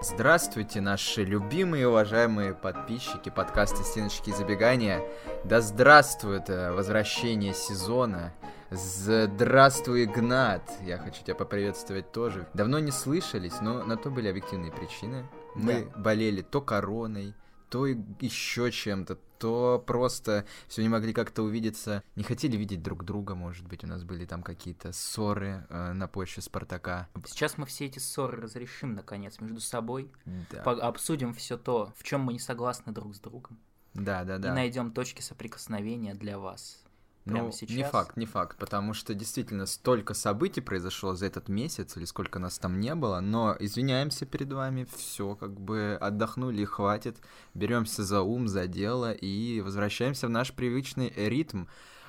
Здравствуйте, наши любимые и уважаемые подписчики подкаста «Стеночки и забегания». Да здравствует э, возвращение сезона. Здравствуй, Игнат. Я хочу тебя поприветствовать тоже. Давно не слышались, но на то были объективные причины. Мы Да. болели то короной, то и еще чем-то, то просто все не могли как-то увидеться. Не хотели видеть друг друга, может быть, у нас были там какие-то ссоры э, на почве Спартака. Сейчас мы все эти ссоры разрешим, наконец, между собой. Да, По- обсудим все то, в чем мы не согласны друг с другом. да, да. И да. найдем точки соприкосновения для вас. Прямо Ну, сейчас. не факт, не факт, потому что действительно столько событий произошло за этот месяц, или сколько нас там не было, но извиняемся перед вами, все, как бы отдохнули и хватит, беремся за ум, за дело и возвращаемся в наш привычный ритм.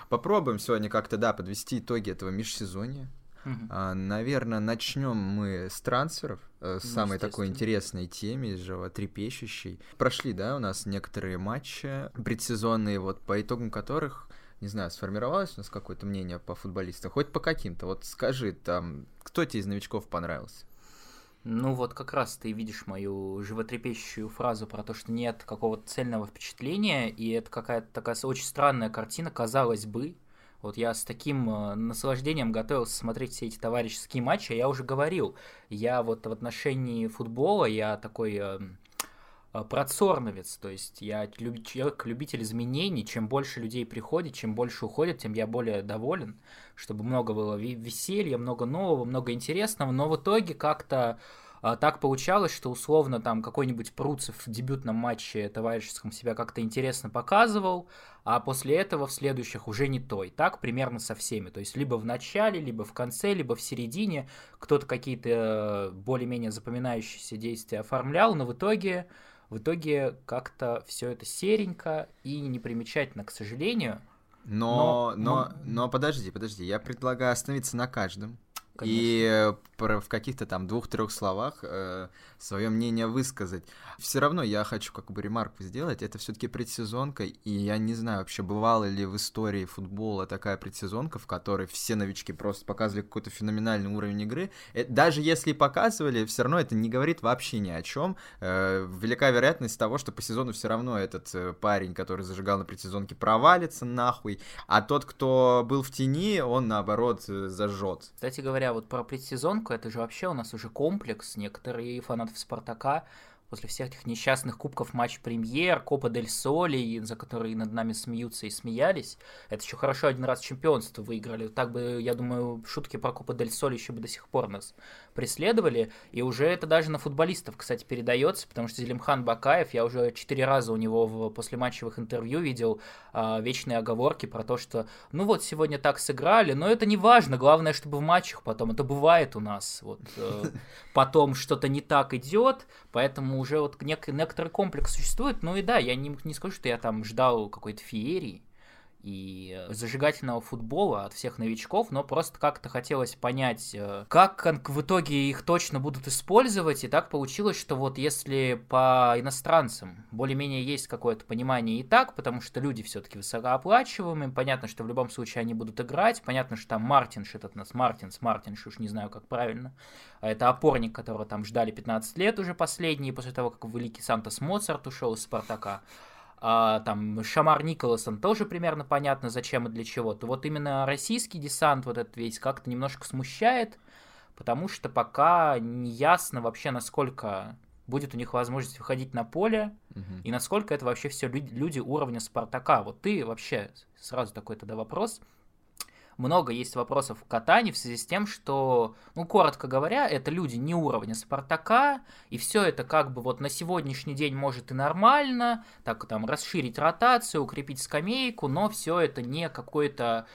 Попробуем сегодня как-то, да, подвести итоги этого межсезонья. Мгм. А, Наверное, начнем мы с трансферов, э, с Ну, самой такой интересной теме, животрепещущей. Прошли, да, у нас некоторые матчи предсезонные, вот по итогам которых, не знаю, сформировалось у нас какое-то мнение по футболистам, хоть по каким-то. Вот скажи, там, кто тебе из новичков понравился? Ну вот как раз ты видишь мою животрепещущую фразу про то, что нет какого-то цельного впечатления, и это какая-то такая очень странная картина, казалось бы. Вот я с таким э, наслаждением готовился смотреть все эти товарищеские матчи, а я уже говорил, я вот в отношении футбола, я такой э, э, процорновец, то есть я человек, любитель изменений, чем больше людей приходит, чем больше уходит, тем я более доволен, чтобы много было веселья, много нового, много интересного, но в итоге как-то а, так получалось, что условно там какой-нибудь Пруцев в дебютном матче товарищеском себя как-то интересно показывал, а после этого в следующих уже не то. И так примерно со всеми. То есть либо в начале, либо в конце, либо в середине кто-то какие-то э, более-менее запоминающиеся действия оформлял, но в итоге, в итоге как-то все это серенько и непримечательно, к сожалению. Но, Но- но, но- но подожди, подожди, я предлагаю остановиться на каждом. Конечно. И э, про- в каких-то там двух-трех словах свое мнение высказать. Все равно я хочу как бы ремарку сделать. Это все-таки предсезонка, и я не знаю вообще, бывала ли в истории футбола такая предсезонка, в которой все новички просто показывали какой-то феноменальный уровень игры. Э, Даже если показывали, все равно это не говорит вообще ни о чем. Велика вероятность того, что по сезону все равно этот э, парень, который зажигал на предсезонке, провалится нахуй, а тот, кто был в тени, он наоборот э, зажжет. Кстати говоря, вот про предсезонку, это же вообще у нас уже комплекс. Некоторые фанатов Спартака после всех этих несчастных кубков матч премьер, Копа Дель Соли, за которые над нами смеются и смеялись. Это еще хорошо один раз чемпионство выиграли. Так бы, я думаю, шутки про Копа Дель Соли еще бы до сих пор нас преследовали. И уже это даже на футболистов, кстати, передается, потому что Зелимхан Бакаев, я уже четыре раза у него в послематчевых интервью видел а, вечные оговорки про то, что ну вот сегодня так сыграли, но это не важно, главное, чтобы в матчах потом, это бывает у нас, вот э, потом что-то не так идет, поэтому уже вот нек- некоторый комплекс существует, ну и да, я не, не скажу, что я там ждал какой-то феерии и э, зажигательного футбола от всех новичков, но просто как-то хотелось понять, э, как в итоге их точно будут использовать, и так получилось, что вот если по иностранцам более-менее есть какое-то понимание и так, потому что люди все-таки высокооплачиваемые, понятно, что в любом случае они будут играть, понятно, что там Мартинш этот нас, Мартинс, Мартинш, уж не знаю, как правильно, а это опорник, которого там ждали 15 лет уже последний, после того, как великий Сантос Моцарт ушел из Спартака, а, там Шамар Николасон тоже примерно понятно, зачем и для чего. То вот именно российский десант вот этот весь как-то немножко смущает, потому что пока не ясно вообще, насколько будет у них возможность выходить на поле, Мгм. и насколько это вообще все люди уровня Спартака. Вот ты вообще, сразу такой тогда вопрос, много есть вопросов в катании в связи с тем, что, ну, коротко говоря, это люди не уровня Спартака, и все это как бы вот на сегодняшний день может и нормально, так там расширить ротацию, укрепить скамейку, но все это не какой-то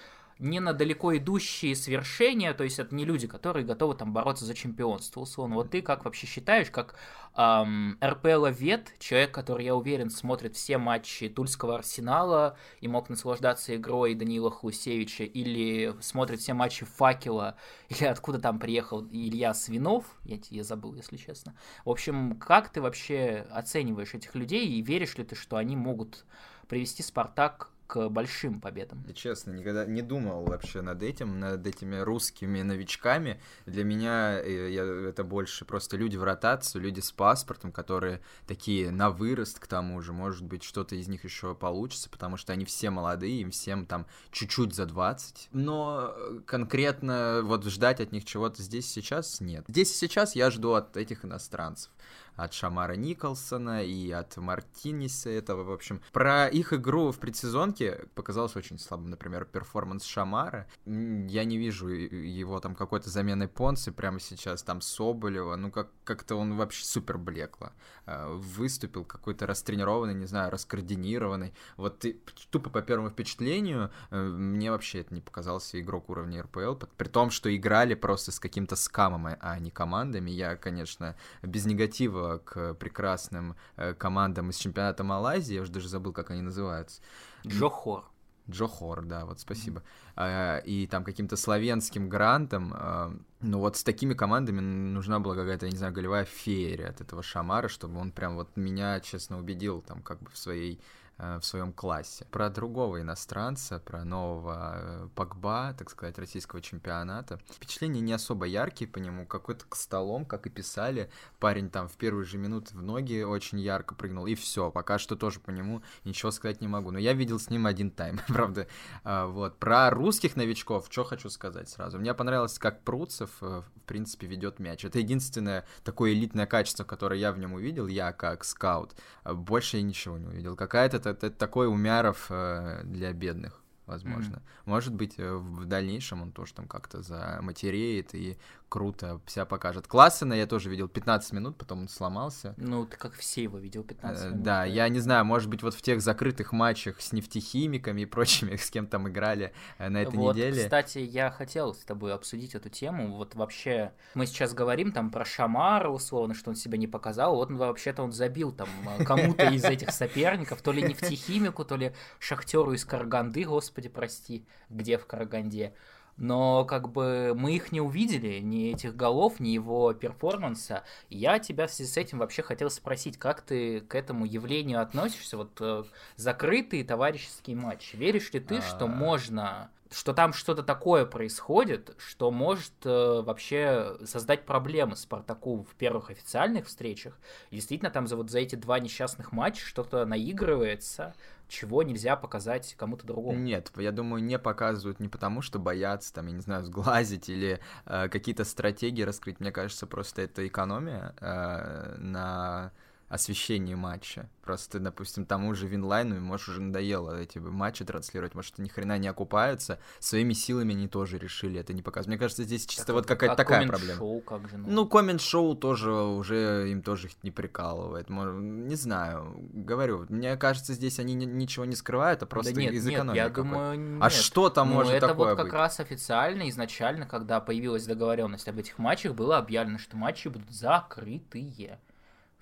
не на далеко идущие свершения, то есть это не люди, которые готовы там бороться за чемпионство, условно. Вот ты как вообще считаешь, как эм, РПЛ-вет, человек, который, я уверен, смотрит все матчи Тульского Арсенала и мог наслаждаться игрой Даниила Хлусевича, или смотрит все матчи Факела, или откуда там приехал Илья Свинов, я, я забыл, если честно. В общем, как ты вообще оцениваешь этих людей, и веришь ли ты, что они могут привести Спартак к большим победам. Честно, никогда не думал вообще над этим, над этими русскими новичками. Для меня э, я, это больше просто люди в ротацию, люди с паспортом, которые такие на вырост к тому же. Может быть, что-то из них еще получится, потому что они все молодые, им всем там чуть-чуть за 20. Но конкретно вот ждать от них чего-то здесь сейчас нет. Здесь сейчас я жду от этих иностранцев от Шамара Николсона и от Мартиниса этого, в общем. Про их игру в предсезонке показалось очень слабым, например, перформанс Шамара. Я не вижу его там какой-то замены Понсы прямо сейчас, там Соболева, ну как- как-то он вообще супер блекло э, выступил, какой-то растренированный, не знаю, раскоординированный. Вот ты, тупо по первому впечатлению, э, мне вообще это не показался игрок уровня РПЛ, при том, что играли просто с каким-то скамом, а не командами. Я, конечно, без негатива к прекрасным э, командам из чемпионата Малайзии, я уже даже забыл, как они называются. Джохор. Джохор, да, вот спасибо. Mm-hmm. И там каким-то славянским грантом. А, ну вот с такими командами нужна была какая-то, я не знаю, голевая феерия от этого Шамара, чтобы он прям вот меня, честно, убедил там как бы в своей Э, в своем классе. Про другого иностранца, про нового э, Пакба, так сказать, российского чемпионата. Впечатления не особо яркие по нему, какой-то к столом, как и писали. Парень там в первые же минуты в ноги очень ярко прыгнул, и все. Пока что тоже по нему ничего сказать не могу. Но я видел с ним один тайм, правда. А, вот. Про русских новичков, что хочу сказать сразу. Мне понравилось, как Пруцев, э, в принципе, ведет мяч. Это единственное такое элитное качество, которое я в нем увидел, я как скаут. Больше я ничего не увидел. Какая-то это, это такой Умяров э, для бедных возможно. Mm-hmm. Может быть, э, в дальнейшем он тоже там как-то заматереет и круто себя покажет. Классена я тоже видел 15 минут, потом он сломался. Ну, ты как все его видел 15 э, минут. Да, да, я не знаю, может быть, вот в тех закрытых матчах с нефтехимиками и прочими, с кем там играли э, на этой вот, неделе. кстати, я хотел с тобой обсудить эту тему. Вот вообще, мы сейчас говорим там про Шамара, условно, что он себя не показал. Вот вообще-то он забил там э, кому-то из этих соперников, то ли нефтехимику, то ли шахтеру из Караганды, господи, прости, где в Караганде но как бы мы их не увидели, ни этих голов, ни его перформанса. Я тебя в связи с этим вообще хотел спросить, как ты к этому явлению относишься, вот э, закрытый товарищеский матч. Веришь ли ты, что а. можно что там что-то такое происходит, что может э, вообще создать проблемы Спартаку в первых официальных встречах. Действительно, там за вот за эти два несчастных матча что-то наигрывается, чего нельзя показать кому-то другому. Нет, я думаю, не показывают не потому, что боятся, там, я не знаю, сглазить или э, какие-то стратегии раскрыть. Мне кажется, просто это экономия э, на освещении матча. Просто, допустим, тому же Винлайну, может, уже надоело эти матчи транслировать, может, ни хрена не окупаются, своими силами они тоже решили это не показывать. Мне кажется, здесь чисто так, вот какая-то а такая проблема. шоу как же? Ну, ну коммент-шоу тоже уже им тоже их не прикалывает. Не знаю, говорю, мне кажется, здесь они ничего не скрывают, а просто да нет, из экономики. Нет, я думаю, нет. А что там ну, может это такое вот как быть? раз официально, изначально, когда появилась договоренность об этих матчах, было объявлено, что матчи будут закрытые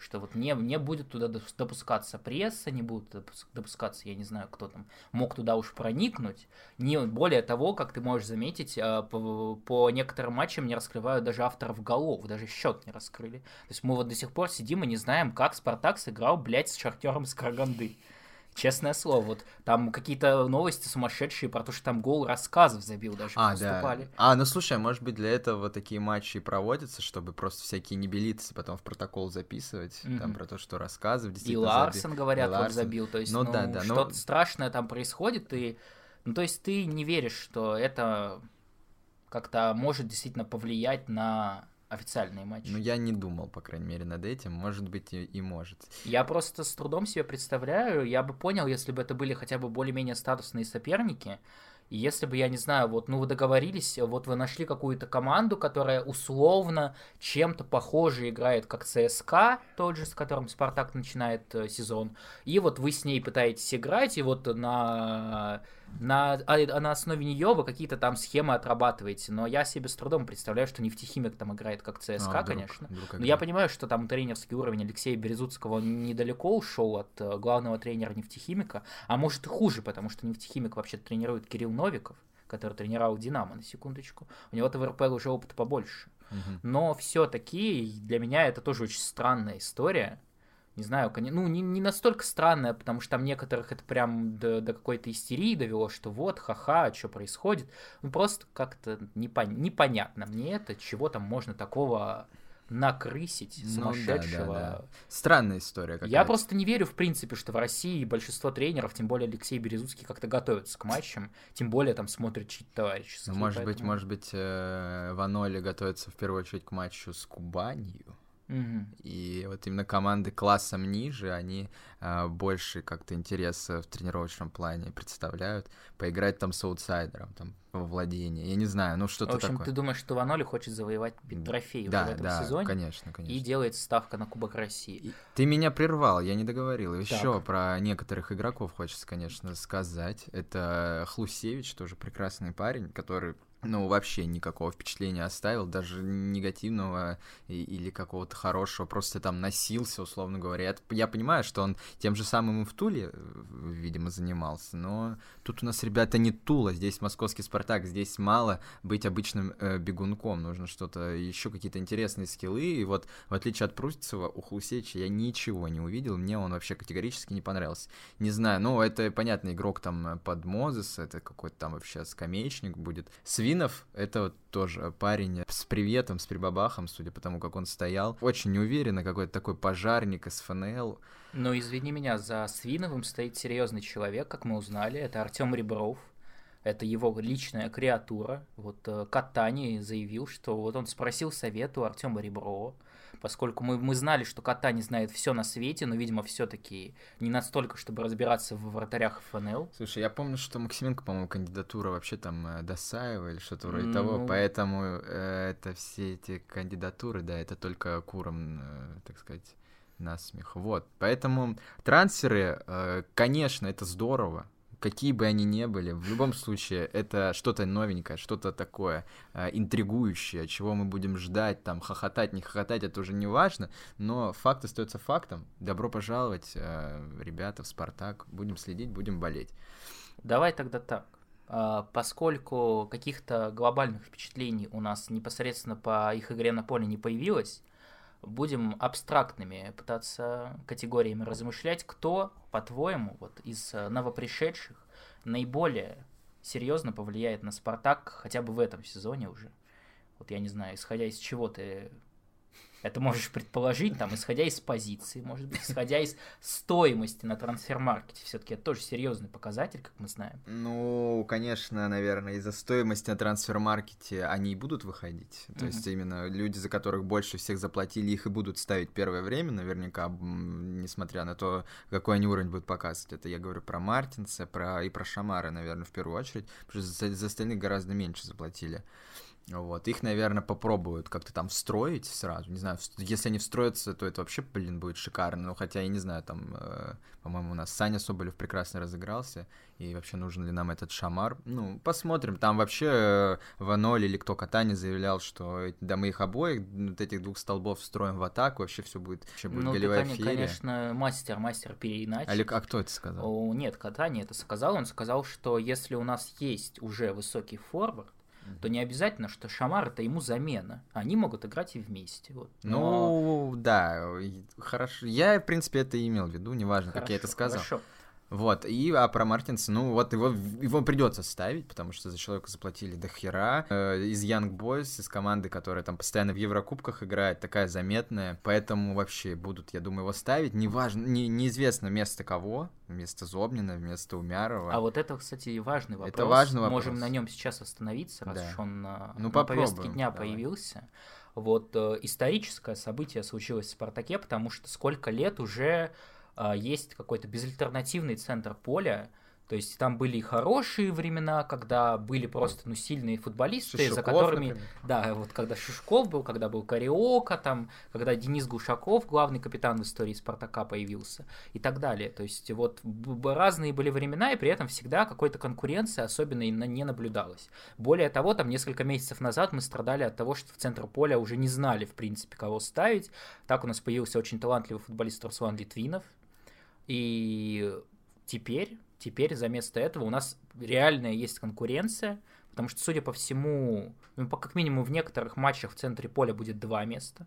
что вот не, не будет туда допускаться пресса, не будут допускаться, я не знаю, кто там мог туда уж проникнуть. Не, более того, как ты можешь заметить, а, по, по некоторым матчам не раскрывают даже авторов голов, даже счет не раскрыли. То есть мы вот до сих пор сидим и не знаем, как Спартак сыграл, блядь, с шартером с Караганды. Честное слово, вот там какие-то новости сумасшедшие про то, что там гол рассказов забил даже а, поступали. Да. А, ну слушай, может быть для этого такие матчи и проводятся, чтобы просто всякие небелицы потом в протокол записывать, mm-hmm. там про то, что действительно И Ларсон, заби... говорят, и Ларсон. вот забил, то есть ну, ну, да, да, что-то но... страшное там происходит, и, ну то есть ты не веришь, что это как-то может действительно повлиять на официальные матчи. Ну, я не думал, по крайней мере, над этим. Может быть, и, и может. Я просто с трудом себе представляю. Я бы понял, если бы это были хотя бы более-менее статусные соперники. И если бы, я не знаю, вот, ну, вы договорились, вот вы нашли какую-то команду, которая условно чем-то похоже играет, как ЦСКА, тот же, с которым Спартак начинает э, сезон, и вот вы с ней пытаетесь играть, и вот на на, а, а на основе нее вы какие-то там схемы отрабатываете, но я себе с трудом представляю, что нефтехимик там играет как ЦСКА, а, вдруг, конечно. Вдруг но я понимаю, что там тренерский уровень Алексея Березутского он недалеко ушел от uh, главного тренера нефтехимика, а может и хуже, потому что нефтехимик вообще тренирует Кирилл Новиков, который тренировал Динамо, на секундочку. У него-то в РПЛ уже опыта побольше. Угу. Но все-таки для меня это тоже очень странная история не знаю, ну, не, не настолько странное, потому что там некоторых это прям до, до какой-то истерии довело, что вот, ха-ха, что происходит. Ну, просто как-то непон... непонятно мне это, чего там можно такого накрысить сумасшедшего. Ну, да, да, да. Странная история какая-то. Я просто не верю, в принципе, что в России большинство тренеров, тем более Алексей Березуцкий, как-то готовятся к матчам, тем более там смотрят чьи-то товарищи. Ну, может поэтому... быть, может быть, э, Ваноли готовится в первую очередь к матчу с Кубанью. И вот именно команды классом ниже, они а, больше как-то интереса в тренировочном плане представляют. Поиграть там с аутсайдером, там, во владение. Я не знаю, ну что-то такое. В общем, такое. ты думаешь, что Ваноли хочет завоевать трофей да, в этом да, сезоне? конечно, конечно. И делает ставка на Кубок России. Ты меня прервал, я не договорил. Еще так. про некоторых игроков хочется, конечно, сказать. Это Хлусевич, тоже прекрасный парень, который ну, вообще никакого впечатления оставил, даже негативного или какого-то хорошего, просто там носился, условно говоря. Я, понимаю, что он тем же самым и в Туле, э, видимо, занимался, но тут у нас, ребята, не Тула, здесь московский Спартак, здесь мало быть обычным э, бегунком, нужно что-то, еще какие-то интересные скиллы, и вот в отличие от Прустцева, у Хусеча я ничего не увидел, мне он вообще категорически не понравился. Не знаю, ну, это, понятно, игрок там под Мозес, это какой-то там вообще скамеечник будет. Свин Литвинов — это вот тоже парень с приветом, с прибабахом, судя по тому, как он стоял. Очень неуверенно, какой-то такой пожарник из ФНЛ. Но извини меня, за Свиновым стоит серьезный человек, как мы узнали. Это Артем Ребров. Это его личная креатура. Вот э, Катани заявил, что вот он спросил совета у Артема Реброва поскольку мы, мы знали, что кота не знает все на свете, но, видимо, все-таки не настолько, чтобы разбираться в вратарях ФНЛ. Слушай, я помню, что Максименко, по-моему, кандидатура вообще там э, Досаева или что-то вроде ну... того, поэтому э, это все эти кандидатуры, да, это только куром, э, так сказать, насмех. Вот, поэтому трансферы, э, конечно, это здорово, какие бы они ни были, в любом случае это что-то новенькое, что-то такое э, интригующее, чего мы будем ждать, там, хохотать, не хохотать, это уже не важно, но факт остается фактом. Добро пожаловать, э, ребята, в «Спартак», будем следить, будем болеть. Давай тогда так. А, поскольку каких-то глобальных впечатлений у нас непосредственно по их игре на поле не появилось, будем абстрактными пытаться категориями размышлять, кто, по-твоему, вот из э, новопришедших наиболее серьезно повлияет на Спартак хотя бы в этом сезоне уже. Вот я не знаю, исходя из чего ты это можешь предположить, там, исходя из позиции, может быть, исходя из стоимости на трансфер-маркете. Все-таки это тоже серьезный показатель, как мы знаем. Ну, конечно, наверное, из-за стоимости на трансфер-маркете они и будут выходить. То mm-hmm. есть именно люди, за которых больше всех заплатили, их и будут ставить первое время, наверняка, несмотря на то, какой они уровень будут показывать. Это я говорю про Мартинса, про и про Шамара, наверное, в первую очередь, потому что за, за остальных гораздо меньше заплатили. Вот, их, наверное, попробуют как-то там встроить сразу. Не знаю, если они встроятся, то это вообще, блин, будет шикарно. Ну, хотя я не знаю, там, э, по-моему, у нас Саня Соболев прекрасно разыгрался. И вообще, нужен ли нам этот шамар? Ну, посмотрим. Там вообще э, Ваноль или кто Катани заявлял, что да мы их обоих, вот этих двух столбов встроим в атаку, вообще все будет, вообще будет ну, голевая Катани, конечно, мастер, мастер переиначить. Али, а кто это сказал? О, нет, Катани это сказал. Он сказал, что если у нас есть уже высокий форвард, то не обязательно, что Шамар это ему замена. Они могут играть и вместе. Вот. Но... Ну, да, хорошо. Я, в принципе, это имел в виду, неважно, хорошо, как я это сказал. Хорошо. Вот, и а про Мартинса, ну вот его, его придется ставить, потому что за человека заплатили до хера. Э, из Young Boys, из команды, которая там постоянно в Еврокубках играет, такая заметная, поэтому вообще будут, я думаю, его ставить. Неважно, не, неизвестно место кого, вместо Зобнина, вместо Умярова. А вот это, кстати, важный вопрос. Это важный вопрос. Можем на нем сейчас остановиться, раз да. уж он на, ну, на повестке дня давай. появился. Вот э, историческое событие случилось в Спартаке, потому что сколько лет уже а, есть какой-то безальтернативный центр поля, то есть там были и хорошие времена, когда были просто ну, сильные футболисты, Шишуков, за которыми... Например. Да, вот когда Шишков был, когда был Кариока, там, когда Денис Глушаков, главный капитан в истории Спартака, появился и так далее. То есть вот разные были времена, и при этом всегда какой-то конкуренции особенно не наблюдалось. Более того, там несколько месяцев назад мы страдали от того, что в центр поля уже не знали, в принципе, кого ставить. Так у нас появился очень талантливый футболист Руслан Литвинов, и теперь, теперь за место этого у нас реальная есть конкуренция, Потому что, судя по всему, ну, по, как минимум в некоторых матчах в центре поля будет два места.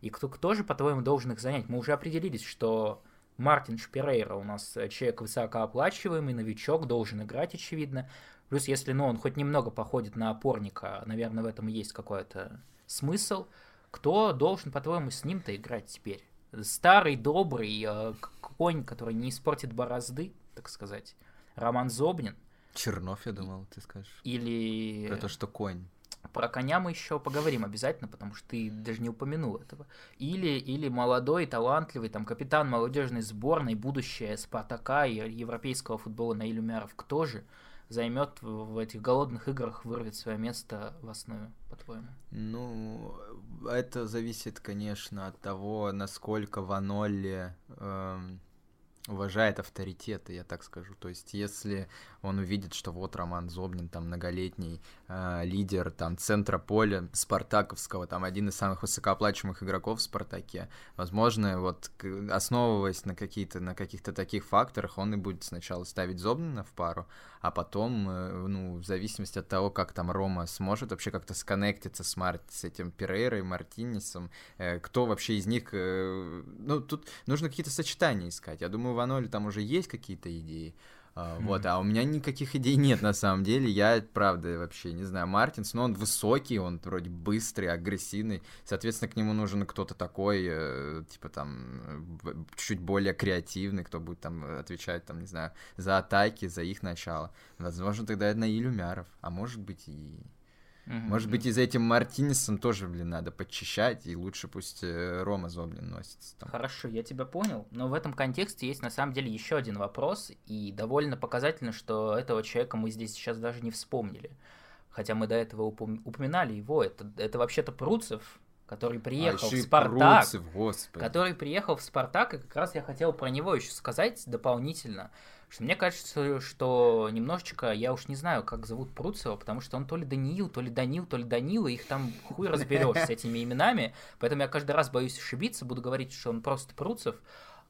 И кто, кто же, по-твоему, должен их занять? Мы уже определились, что Мартин Шпирейра у нас человек высокооплачиваемый, новичок, должен играть, очевидно. Плюс, если ну, он хоть немного походит на опорника, наверное, в этом есть какой-то смысл. Кто должен, по-твоему, с ним-то играть теперь? Старый, добрый э, конь, который не испортит борозды, так сказать. Роман Зобнин. Чернов, я думал, ты скажешь. Или... Про то, что конь. Про коня мы еще поговорим обязательно, потому что ты даже не упомянул этого. Или, или молодой, талантливый, там, капитан молодежной сборной, будущее Спартака и европейского футбола Наиль Умяров. Кто же займет в этих голодных играх, вырвет свое место в основе, по-твоему? Ну, это зависит, конечно, от того, насколько Ванолли эм, уважает авторитеты, я так скажу. То есть, если он увидит, что вот Роман Зобнин, там, многолетний э, лидер, там, центра поля Спартаковского, там, один из самых высокооплачиваемых игроков в Спартаке, возможно, вот, основываясь на какие-то, на каких-то таких факторах, он и будет сначала ставить Зобнина в пару, а потом, э, ну, в зависимости от того, как там Рома сможет вообще как-то сконнектиться с, Мар... с этим Перейрой, Мартинесом, э, кто вообще из них, э, ну, тут нужно какие-то сочетания искать. Я думаю, в Аноле там уже есть какие-то идеи, Uh, mm-hmm. Вот, а у меня никаких идей нет на самом деле. Я, правда, вообще не знаю. Мартинс, но он высокий, он вроде быстрый, агрессивный. Соответственно, к нему нужен кто-то такой, э, типа там, чуть более креативный, кто будет там отвечать, там, не знаю, за атаки, за их начало. Возможно, тогда это Наиль Умяров, а может быть и Mm-hmm. Может быть, и за этим Мартинесом тоже, блин, надо подчищать, и лучше пусть э, Рома Зоблин носится. Там. Хорошо, я тебя понял. Но в этом контексте есть на самом деле еще один вопрос, и довольно показательно, что этого человека мы здесь сейчас даже не вспомнили. Хотя мы до этого упом- упоминали его. Это, это вообще-то Пруцев, который приехал а, в Спартак. Пруцев, господи. Который приехал в Спартак, и как раз я хотел про него еще сказать дополнительно мне кажется, что немножечко, я уж не знаю, как зовут Пруцева, потому что он то ли Даниил, то ли Данил, то ли Данила, их там хуй разберешь с этими именами, поэтому я каждый раз боюсь ошибиться, буду говорить, что он просто Пруцев.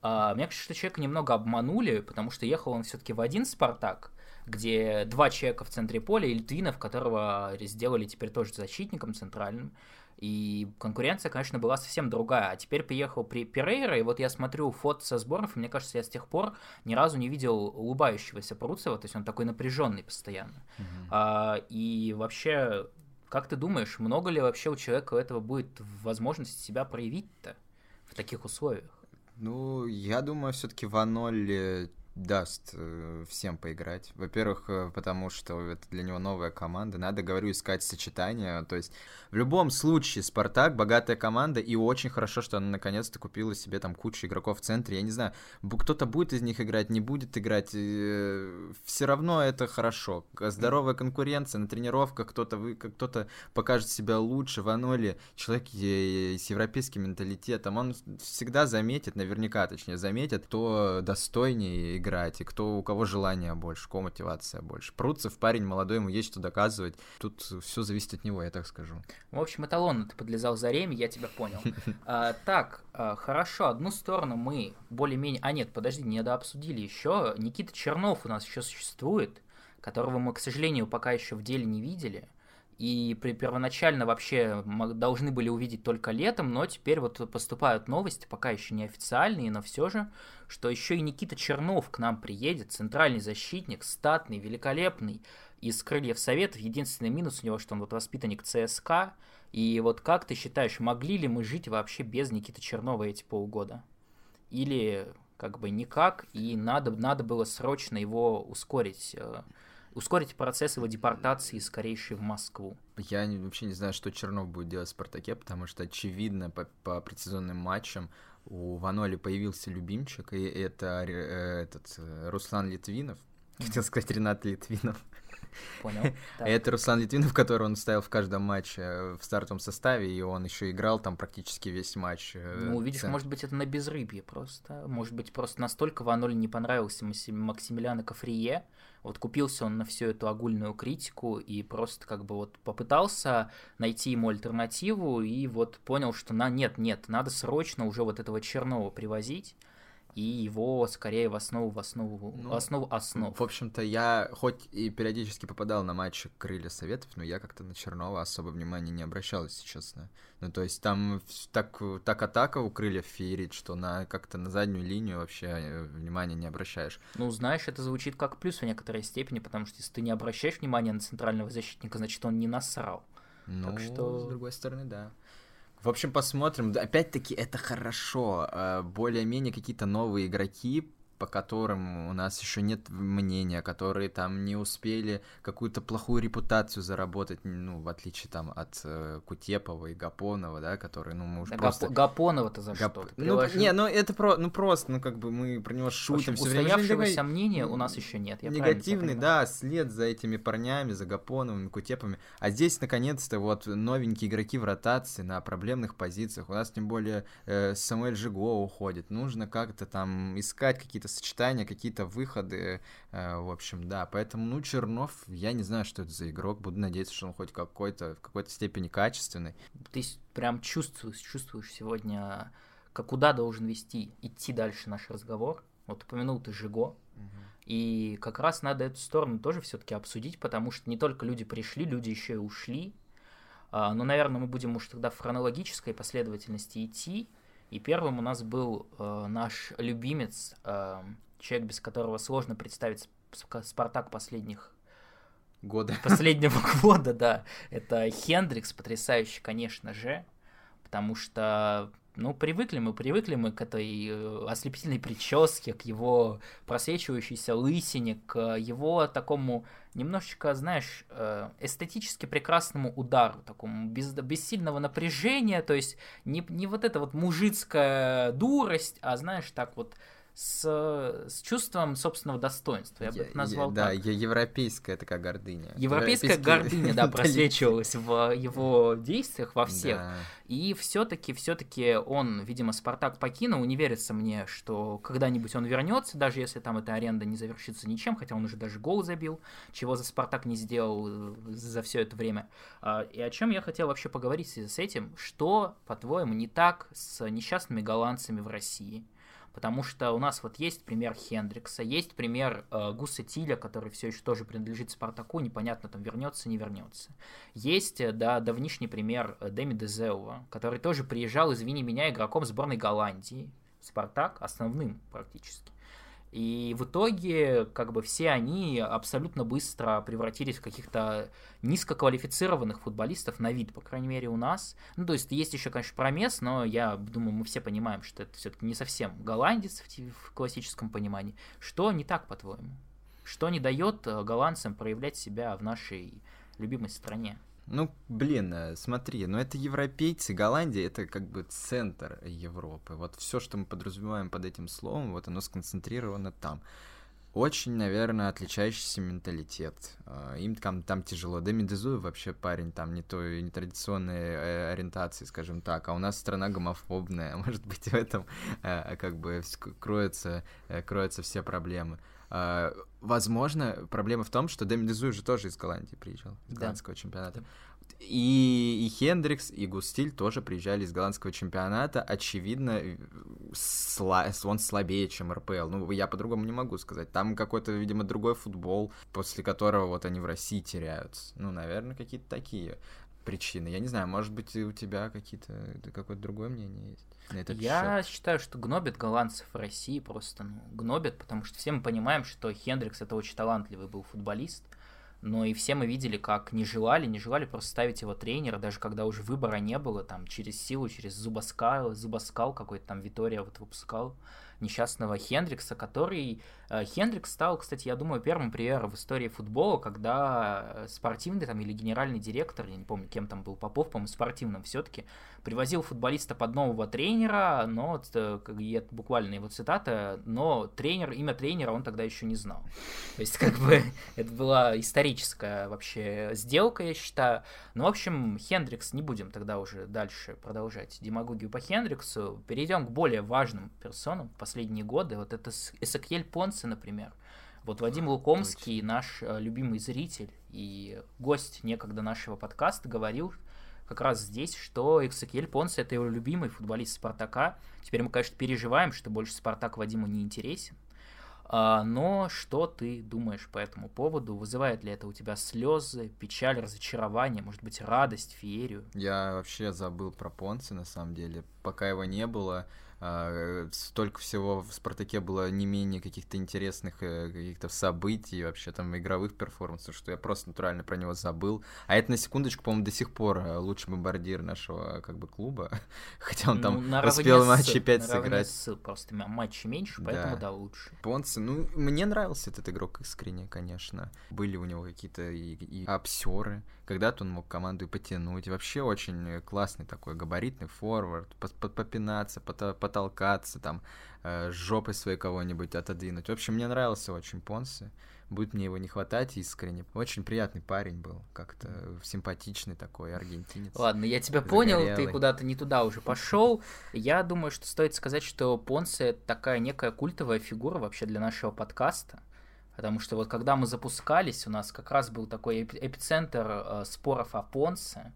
А, мне кажется, что человека немного обманули, потому что ехал он все-таки в один Спартак, где два человека в центре поля, и Литвинов, которого сделали теперь тоже защитником центральным, и конкуренция, конечно, была совсем другая. А теперь приехал при Перейра, и вот я смотрю фото со сборов, и мне кажется, я с тех пор ни разу не видел улыбающегося Пруцева, то есть он такой напряженный постоянно. Uh-huh. А, и вообще, как ты думаешь, много ли вообще у человека этого будет возможности себя проявить-то в таких условиях? Ну, я думаю, все-таки Ванолли даст э, всем поиграть. Во-первых, э, потому что это для него новая команда. Надо, говорю, искать сочетания. То есть в любом случае Спартак богатая команда, и очень хорошо, что она наконец-то купила себе там кучу игроков в центре. Я не знаю, кто-то будет из них играть, не будет играть. Э, все равно это хорошо. Здоровая конкуренция на тренировках, кто-то вы, кто-то покажет себя лучше. В Аноле человек с европейским менталитетом, он всегда заметит, наверняка, точнее, заметит, кто достойнее играть, и кто, у кого желание больше, у кого мотивация больше. Пруцев парень молодой, ему есть что доказывать. Тут все зависит от него, я так скажу. В общем, эталонно ты подлезал за Реми, я тебя понял. А, так, а, хорошо, одну сторону мы более-менее... А нет, подожди, не дообсудили еще. Никита Чернов у нас еще существует, которого мы, к сожалению, пока еще в деле не видели и при, первоначально вообще должны были увидеть только летом, но теперь вот поступают новости, пока еще не официальные, но все же, что еще и Никита Чернов к нам приедет, центральный защитник, статный, великолепный, из Крыльев Советов. Единственный минус у него, что он вот воспитанник ЦСКА. И вот как ты считаешь, могли ли мы жить вообще без Никиты Чернова эти полгода? Или как бы никак, и надо, надо было срочно его ускорить э, ускорить процесс его депортации скорейшей в Москву. Я не, вообще не знаю, что Чернов будет делать в «Спартаке», потому что, очевидно, по, по предсезонным матчам у Ваноли появился любимчик, и это э, этот э, Руслан Литвинов, хотел сказать Ренат Литвинов. Понял. Это Руслан Литвинов, которого он ставил в каждом матче э, в стартовом составе, и он еще играл там практически весь матч. Э, ну, видишь, может быть, это на безрыбье просто. Может быть, просто настолько Ваноль не понравился Максимилиана Кафрие, вот купился он на всю эту огульную критику и просто как бы вот попытался найти ему альтернативу и вот понял, что на нет, нет, надо срочно уже вот этого Чернова привозить. И его скорее в основу, в основу, Ну, в основу основ. В общем-то, я хоть и периодически попадал на матчи Крылья Советов, но я как-то на Чернова особо внимания не обращал, если честно. Ну, то есть там так, так атака у Крыльев феерит, что на как-то на заднюю линию вообще э, внимания не обращаешь. Ну, знаешь, это звучит как плюс в некоторой степени, потому что если ты не обращаешь внимания на центрального защитника, значит, он не насрал. Ну, что- с другой стороны, да. В общем, посмотрим. Опять-таки, это хорошо. Э, Более-менее какие-то новые игроки, по которым у нас еще нет мнения, которые там не успели какую-то плохую репутацию заработать, ну, в отличие там от э, Кутепова и Гапонова, да, которые, ну, мы уже Да просто... Гапо- Гапонова-то за Гап- что? Ну, приложил? не, ну это про, ну просто, ну как бы мы про него В шутим общем, все время. Устоявшегося такой мнения у нас еще нет. я негативный, да, след за этими парнями, за Гапоновыми, Кутепами. А здесь, наконец-то, вот новенькие игроки в ротации на проблемных позициях. У нас, тем более, э, Самуэль Жиго уходит. Нужно как-то там искать какие-то сочетания, какие-то выходы. э, в общем, да. Поэтому, ну, Чернов, я не знаю, что это за игрок. Буду надеяться, что он хоть какой-то, в какой-то степени качественный. Ты прям чувствуешь, чувствуешь сегодня, как куда должен вести, идти дальше наш разговор. Вот упомянул ты Жиго, и как раз надо эту сторону тоже все-таки обсудить, потому что не только люди пришли, люди еще и ушли. А, Но, наверное, мы будем уж тогда в хронологической последовательности идти. И первым у нас был э, наш любимец, э, человек, без которого сложно представить Сп- Спартак последних Года. последнего года, да. Это Хендрикс, потрясающий, конечно же, потому что, ну, привыкли мы, привыкли мы к этой э, ослепительной прическе, к его просвечивающейся лысине, к его такому немножечко, знаешь, э, эстетически прекрасному удару, такому без, без сильного напряжения, то есть не, не вот эта вот мужицкая дурость, а, знаешь, так вот с, с чувством собственного достоинства, я бы это назвал я- Да, так. е- европейская такая гордыня. Европейская гордыня, да, просвечивалась в его действиях во всех. Да. И все-таки, все-таки он, видимо, Спартак покинул. Не верится мне, что когда-нибудь он вернется, даже если там эта аренда не завершится ничем, хотя он уже даже гол забил, чего за Спартак не сделал э, за все это время. А, И о чем я хотел вообще поговорить с этим, что, по-твоему, не так с несчастными голландцами в России? Потому что у нас вот есть пример Хендрикса, есть пример э, Гуса Тиля, который все еще тоже принадлежит Спартаку, непонятно там вернется, не вернется. Есть, э, да, давнишний пример э, Дэми Дезеува, который тоже приезжал, извини меня, игроком сборной Голландии. Спартак основным практически. И в итоге, как бы все они абсолютно быстро превратились в каких-то низкоквалифицированных футболистов на вид, по крайней мере, у нас. Ну, то есть есть еще, конечно, промес, но я думаю, мы все понимаем, что это все-таки не совсем голландец в, в классическом понимании. Что не так, по-твоему? Что не дает э, голландцам проявлять себя в нашей любимой стране? Ну, блин, э, смотри, ну это европейцы, Голландия это как бы центр Европы. Вот все, что мы подразумеваем под этим словом, вот оно сконцентрировано там. Очень, наверное, отличающийся менталитет. Э, Им там, там тяжело. Дэми Дезуев вообще парень там не той нетрадиционной э, ориентации, скажем так. А у нас страна гомофобная. Может быть, в этом как бы кроются, кроются все проблемы. Э, Возможно, проблема в том, что Дэми Дезуев же тоже из Голландии приезжал, из Да. голландского чемпионата. И, и Хендрикс, и Густиль тоже приезжали из голландского чемпионата. Очевидно, э, сла- он слабее, чем РПЛ. Ну, я по-другому не могу сказать. Там какой-то, видимо, другой футбол, после которого вот они в России теряются. Ну, наверное, какие-то такие причины. Я не знаю, может быть, у тебя какие-то какое-то другое мнение есть на этот Я счет? считаю, что гнобят голландцев в России просто, ну, гнобят, потому что все мы понимаем, что Хендрикс это очень талантливый был футболист, но и все мы видели, как не желали, не желали просто ставить его тренера, даже когда уже выбора не было, там, через силу, через зубоскал, зубоскал какой-то там Витория вот выпускал несчастного Хендрикса, который... э, Хендрикс стал, кстати, я думаю, первым примером в истории футбола, когда э, спортивный там или генеральный директор, я не помню, кем там был Попов, по-моему, спортивным все-таки, привозил футболиста под нового тренера, но, э, это буквально его цитата, но тренер, имя тренера он тогда еще не знал. То есть, как бы, это была историческая вообще сделка, я считаю. Ну, в общем, Хендрикс, не будем тогда уже дальше продолжать демагогию по Хендриксу. Перейдем к более важным персонам в последние годы. Вот это С- Эсакьель Понце, например. Вот Вадим Лукомский, наш э, любимый зритель и гость некогда нашего подкаста, говорил, как раз здесь, что Эксакель Понс это его любимый футболист Спартака. Теперь мы, конечно, переживаем, что больше Спартак Вадиму не интересен. А, но что ты думаешь по этому поводу? Вызывает ли это у тебя слезы, печаль, разочарование, может быть, радость, феерию? Я вообще забыл про Понца, на самом деле. Пока его не было, а, столько всего в «Спартаке» было не менее каких-то интересных э, каких-то событий, вообще там игровых перформансов, что я просто натурально про него забыл. А это, на секундочку, по-моему, до сих пор э, лучший бомбардир нашего как бы клуба, хотя он там ну, успел матчи 5 сыграть. С, просто матчи меньше, поэтому да, да лучше. Понце, ну, мне нравился этот игрок искренне, конечно. Были у него какие-то и, и обсеры, когда-то он мог команду и потянуть. Вообще очень классный такой габаритный форвард, попинаться, потолкаться, там, э, жопой своей кого-нибудь отодвинуть. В общем, мне нравился очень Понсе. Будет мне его не хватать искренне. Очень приятный парень был, как-то симпатичный такой аргентинец. Ладно, я тебя понял, ты куда-то не туда уже пошел. Я думаю, что стоит сказать, что Понсе такая некая культовая фигура вообще для нашего подкаста. Потому что вот когда мы запускались, у нас как раз был такой эпицентр э, споров о Понсе,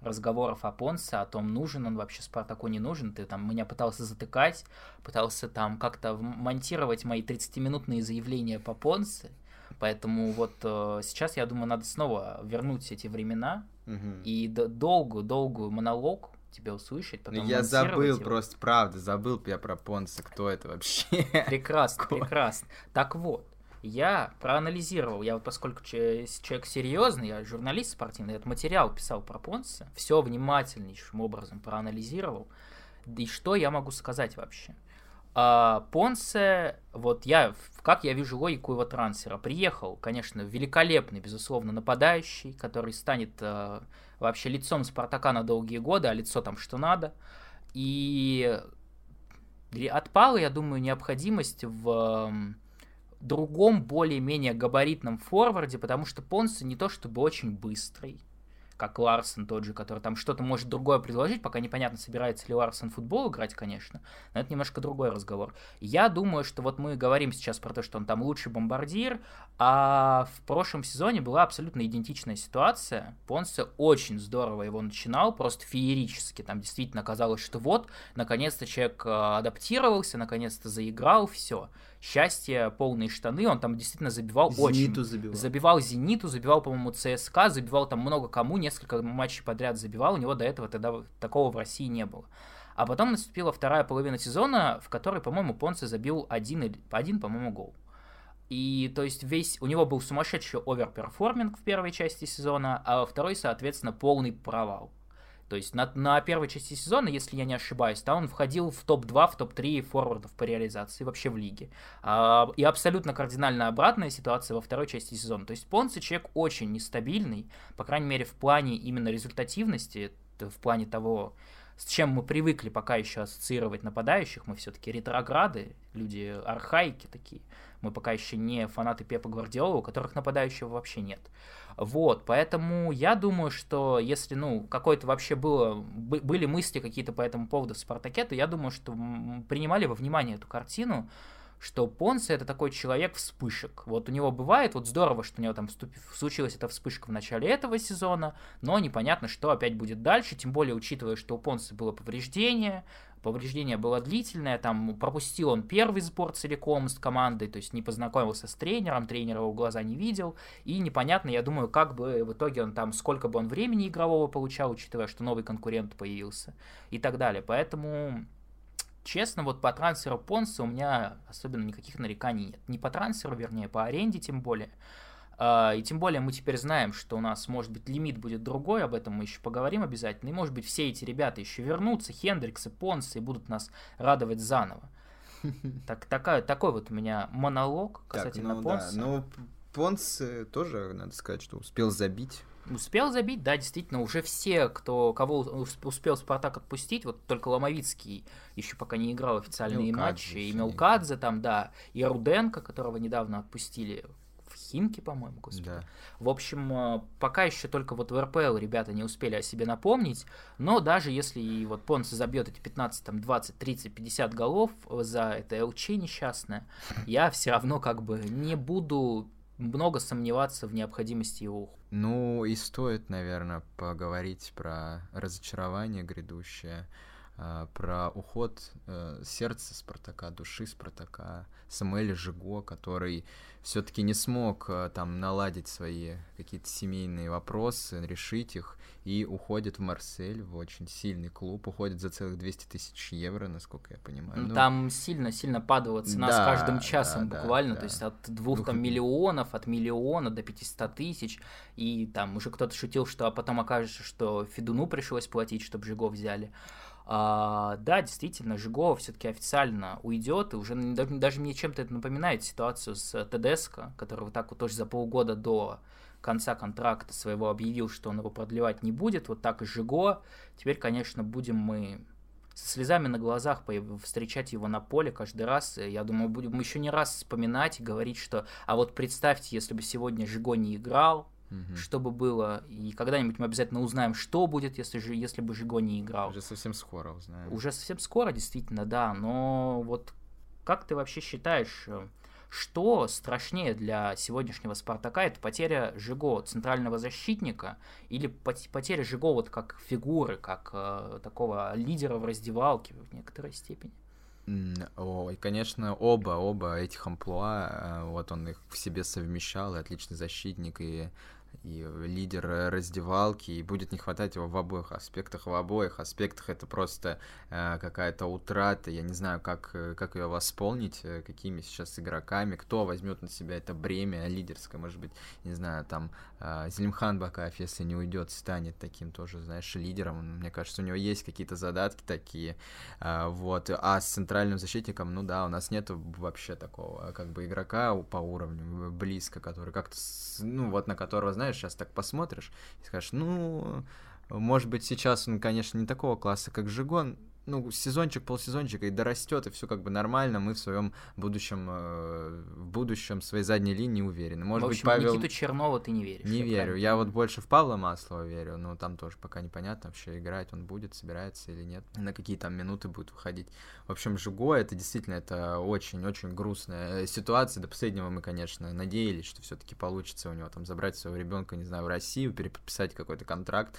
разговоров о Понсе, о том, нужен он вообще Спартаку, не нужен. Ты там меня пытался затыкать, пытался там как-то монтировать мои 30-минутные заявления по Понсе. Поэтому вот э, сейчас, я думаю, надо снова вернуть эти времена угу. и долгую-долгую монолог тебя услышать, потом Я забыл его. просто, правда, забыл я про Понса, кто это вообще. Прекрасно, прекрасно. Так вот, я проанализировал, я вот поскольку человек серьезный, я журналист спортивный, этот материал писал про Понса, все внимательнейшим образом проанализировал. И что я могу сказать вообще? А, Понсе, вот я, как я вижу логику его трансфера, приехал, конечно, великолепный, безусловно, нападающий, который станет а, вообще лицом Спартака на долгие годы, а лицо там что надо. И отпала, я думаю, необходимость в другом более-менее габаритном форварде, потому что Понсе не то чтобы очень быстрый, как Ларсон тот же, который там что-то может другое предложить, пока непонятно, собирается ли Ларсон футбол играть, конечно, но это немножко другой разговор. Я думаю, что вот мы говорим сейчас про то, что он там лучший бомбардир, а в прошлом сезоне была абсолютно идентичная ситуация. Понсе очень здорово его начинал, просто феерически. Там действительно казалось, что вот, наконец-то человек э, адаптировался, наконец-то заиграл, все счастье, полные штаны, он там действительно забивал Зениту очень. забивал. Забивал Зениту, забивал, по-моему, ЦСКА, забивал там много кому, несколько матчей подряд забивал, у него до этого тогда такого в России не было. А потом наступила вторая половина сезона, в которой, по-моему, Понце забил один, один по-моему, гол. И то есть весь, у него был сумасшедший overperforming в первой части сезона, а во второй, соответственно, полный провал. То есть на, на первой части сезона, если я не ошибаюсь, да, он входил в топ-2, в топ-3 форвардов по реализации вообще в лиге. А, и абсолютно кардинально обратная ситуация во второй части сезона. То есть Понце человек очень нестабильный, по крайней мере в плане именно результативности, в плане того, с чем мы привыкли пока еще ассоциировать нападающих, мы все-таки ретрограды, люди архаики такие. Мы пока еще не фанаты Пепа Гвардиола, у которых нападающего вообще нет. Вот, поэтому я думаю, что если, ну, какое-то вообще было, были мысли какие-то по этому поводу в Спартаке, то я думаю, что принимали во внимание эту картину, что Понсе это такой человек вспышек. Вот у него бывает, вот здорово, что у него там случилась эта вспышка в начале этого сезона, но непонятно, что опять будет дальше, тем более учитывая, что у Понсе было повреждение, повреждение было длительное, там пропустил он первый сбор целиком с командой, то есть не познакомился с тренером, тренера его глаза не видел, и непонятно, я думаю, как бы в итоге он там, сколько бы он времени игрового получал, учитывая, что новый конкурент появился, и так далее. Поэтому честно, вот по трансферу Понса у меня особенно никаких нареканий нет. Не по трансферу, вернее, по аренде тем более. А, и тем более мы теперь знаем, что у нас, может быть, лимит будет другой, об этом мы еще поговорим обязательно. И, может быть, все эти ребята еще вернутся, Хендрикс и Понс, и будут нас радовать заново. Так, такая, такой вот у меня монолог касательно так, ну, Понса. Да. Ну, Понс тоже, надо сказать, что успел забить. Успел забить, да, действительно, уже все, кто, кого успел Спартак отпустить, вот только Ломовицкий еще пока не играл официальные Мелкадзе, матчи, и Мелкадзе там, да, и Руденко, которого недавно отпустили Химки, по-моему, господи. Да. В общем, э, пока еще только вот в РПЛ ребята не успели о себе напомнить, но даже если и вот Понс забьет эти 15, там, 20, 30, 50 голов за это ЛЧ несчастное, я все равно как бы не буду много сомневаться в необходимости его. Ну и стоит, наверное, поговорить про разочарование грядущее. А, про уход э, сердца Спартака, души Спартака, Самуэля Жиго, который все-таки не смог э, там наладить свои какие-то семейные вопросы, решить их, и уходит в Марсель, в очень сильный клуб, уходит за целых 200 тысяч евро, насколько я понимаю. Ну, там сильно-сильно падала цена да, с каждым часом да, буквально, да, то есть от двух там миллионов, от миллиона до 500 тысяч, и там уже кто-то шутил, что а потом окажется, что Федуну пришлось платить, чтобы Жиго взяли. А, да, действительно, Жигова все-таки официально уйдет, и уже даже мне чем-то это напоминает ситуацию с ТДСК, который вот так вот тоже за полгода до конца контракта своего объявил, что он его продлевать не будет, вот так и Жиго. Теперь, конечно, будем мы со слезами на глазах встречать его на поле каждый раз. Я думаю, будем еще не раз вспоминать и говорить, что а вот представьте, если бы сегодня Жиго не играл, угу. что бы было. И когда-нибудь мы обязательно узнаем, что будет, если, же, если бы Жиго не играл. Уже совсем скоро узнаем. Уже совсем скоро, действительно, да. Но вот как ты вообще считаешь, э, что страшнее для сегодняшнего Спартака? Это потеря Жиго центрального защитника или потеря Жиго вот как фигуры, как э, такого лидера в раздевалке в некоторой степени? Ой, конечно, оба, оба этих амплуа, э, вот он их в себе совмещал, и отличный защитник, и и лидер раздевалки, и будет не хватать его в обоих аспектах. В обоих аспектах это просто э, какая-то утрата, я не знаю, как, э, как ее восполнить, э, какими сейчас игроками, кто возьмет на себя это бремя лидерское, может быть, не знаю, там э, Зелимхан Бакаев, если не уйдет, станет таким тоже, знаешь, лидером. Мне кажется, у него есть какие-то задатки такие, э, вот. А с центральным защитником, ну да, у нас нет вообще такого, как бы игрока по уровню близко, который как-то, ну вот на которого, знаешь, сейчас так посмотришь и скажешь, ну, может быть, сейчас он, конечно, не такого класса, как Жигон, ну, сезончик, полсезончика и дорастет, и все как бы нормально, мы в своем будущем, э, в будущем своей задней линии уверены. Может в общем, быть, Павел... Никиту Чернова ты не веришь. Не верю. Правильно? Я вот больше в Павла Маслова верю, но там тоже пока непонятно вообще, играть он будет, собирается или нет, на какие там минуты будет выходить. В общем, Жуго, это действительно, это очень-очень грустная ситуация. До последнего мы, конечно, надеялись, что все-таки получится у него там забрать своего ребенка, не знаю, в Россию, переподписать какой-то контракт.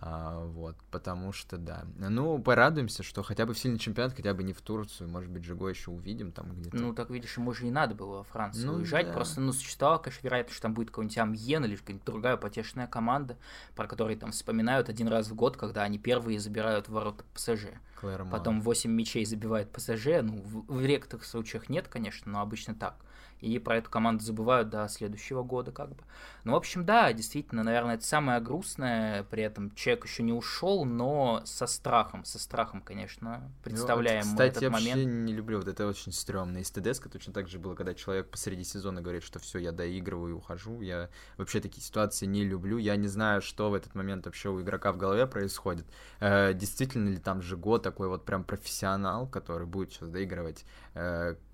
А, вот, потому что, да. Ну, порадуемся, что хотя бы в сильный чемпионат, хотя бы не в Турцию, может быть, Жиго еще увидим там где-то. Ну, так видишь, ему же не надо было во Францию ну, уезжать, да. просто, ну, существовала, конечно, вероятность, что там будет какой-нибудь Амьен или какая-нибудь другая потешная команда, про которую там вспоминают один раз в год, когда они первые забирают ворота ПСЖ. Клэрмон. Потом 8 мячей забивает ПСЖ, ну, в, в редких случаях нет, конечно, но обычно так и про эту команду забывают до следующего года как бы. Ну, в общем, да, действительно, наверное, это самое грустное, при этом человек еще не ушел, но со страхом, со страхом, конечно, представляем ну, кстати, этот я момент. вообще не люблю, вот это очень стрёмно. И с ТДСК точно так же было, когда человек посреди сезона говорит, что все, я доигрываю и ухожу. Я вообще такие ситуации не люблю. Я не знаю, что в этот момент вообще у игрока в голове происходит. Э, действительно ли там Жиго такой вот прям профессионал, который будет сейчас доигрывать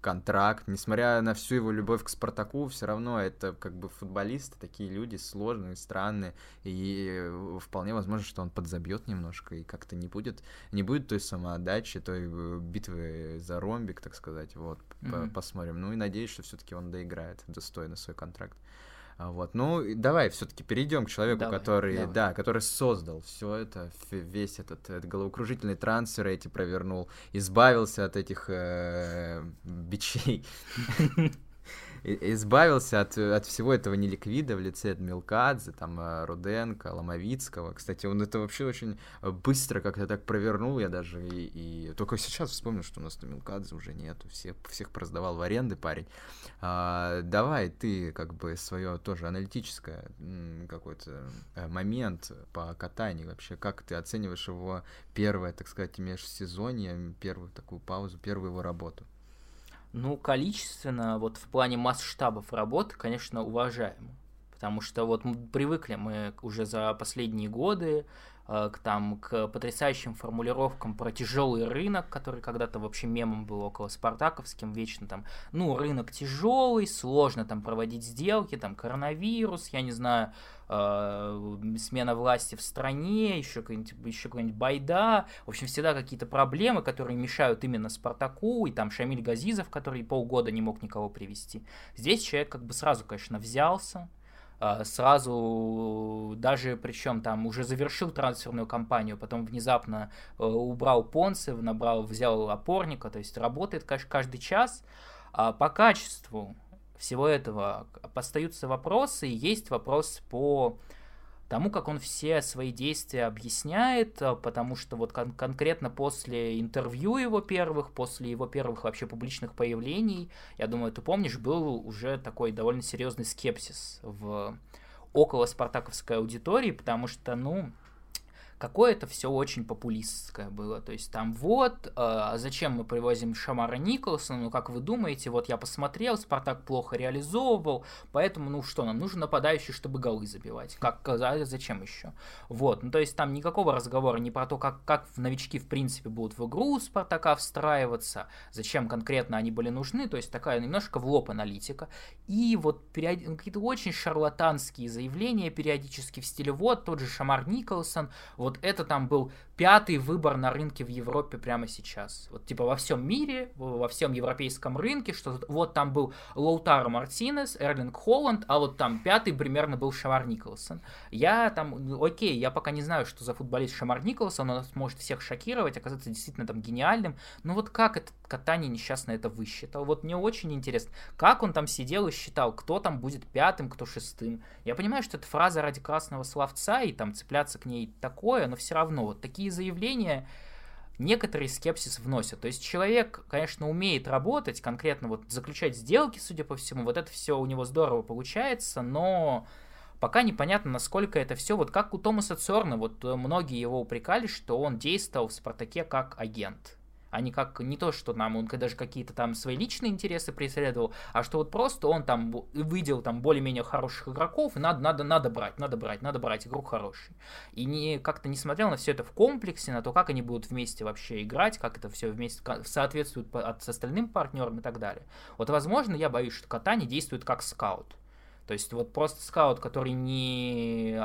контракт, несмотря на всю его любовь к Спартаку, все равно это как бы футболисты, такие люди сложные, странные, и вполне возможно, что он подзабьет немножко и как-то не будет, не будет той самоотдачи, той э, битвы за ромбик, так сказать, вот, mm-hmm. посмотрим. Ну и надеюсь, что все-таки он доиграет достойно свой контракт. А, вот, ну, давай все-таки перейдем к человеку, давай, который, давай. да, который создал все это, весь этот, этот головокружительный трансфер эти провернул, избавился от этих э, бичей избавился от, от всего этого неликвида в лице Милкадзе, там, э, Руденко, Ломовицкого. Кстати, он это вообще очень быстро как-то так провернул, я даже и, и... Только сейчас вспомнил, что у нас там уже нету, всех, всех продавал в аренды парень. А, давай ты как бы свое тоже аналитическое какой-то э, момент по катанию вообще, как ты оцениваешь его первое, так сказать, межсезонье, первую такую паузу, первую его работу? Ну, количественно, вот в плане масштабов работы, конечно, уважаемо. Потому что вот мы привыкли мы уже за последние годы Э, к, там, к потрясающим формулировкам про тяжелый рынок, который когда-то вообще мемом был около Спартаковским, вечно там, ну, рынок тяжелый, сложно там проводить сделки, там, коронавирус, я не знаю, э, смена власти в стране, еще какой-нибудь, еще какой-нибудь байда, в общем, всегда какие-то проблемы, которые мешают именно Спартаку, и там Шамиль Газизов, который полгода не мог никого привести. Здесь человек как бы сразу, конечно, взялся, а, сразу даже причем там уже завершил трансферную кампанию, потом внезапно э, убрал Понце, набрал, взял опорника, то есть работает каждый час. А по качеству всего этого остаются вопросы, и есть вопрос по тому, как он все свои действия объясняет, а, потому что вот кон- конкретно после интервью его первых, после его первых вообще публичных появлений, я думаю, ты помнишь, был уже такой довольно серьезный скепсис в около спартаковской аудитории, потому что, ну, какое-то все очень популистское было. То есть там вот, э, зачем мы привозим Шамара Николсона, ну как вы думаете, вот я посмотрел, Спартак плохо реализовывал, поэтому ну что, нам нужен нападающий, чтобы голы забивать. Как, а зачем еще? Вот, ну то есть там никакого разговора не про то, как, как новички в принципе будут в игру Спартака встраиваться, зачем конкретно они были нужны, то есть такая немножко в лоб аналитика. И вот период... какие-то очень шарлатанские заявления периодически в стиле вот тот же Шамар Николсон, вот это там был пятый выбор на рынке в Европе прямо сейчас. Вот типа во всем мире, во всем европейском рынке, что вот там был Лоутаро Мартинес, Эрлинг Холланд, а вот там пятый примерно был Шамар Николсон. Я там, ну, окей, я пока не знаю, что за футболист Шамар Николсон, он может всех шокировать, оказаться действительно там гениальным, но вот как это катание несчастное это высчитал? Вот мне очень интересно, как он там сидел и считал, кто там будет пятым, кто шестым. Я понимаю, что это фраза ради красного словца, и там цепляться к ней такое, но все равно. Вот такие заявления некоторый скепсис вносят. То есть человек, конечно, умеет работать, конкретно вот заключать сделки, судя по всему, вот это все у него здорово получается, но пока непонятно, насколько это все, вот как у Томаса Цорна, вот многие его упрекали, что он действовал в Спартаке как агент а не как не то, что нам он даже какие-то там свои личные интересы преследовал, а что вот просто он там выделил там более-менее хороших игроков, и надо, надо, надо брать, надо брать, надо брать игрок хороший. И не как-то не смотрел на все это в комплексе, на то, как они будут вместе вообще играть, как это все вместе соответствует с остальным партнером и так далее. Вот, возможно, я боюсь, что Катани действует как скаут. То есть вот просто скаут, который не,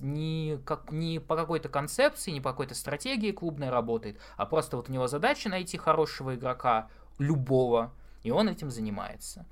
не, как, не по какой-то концепции, не по какой-то стратегии клубной работает, а просто вот у него задача найти хорошего игрока, любого, и он этим занимается.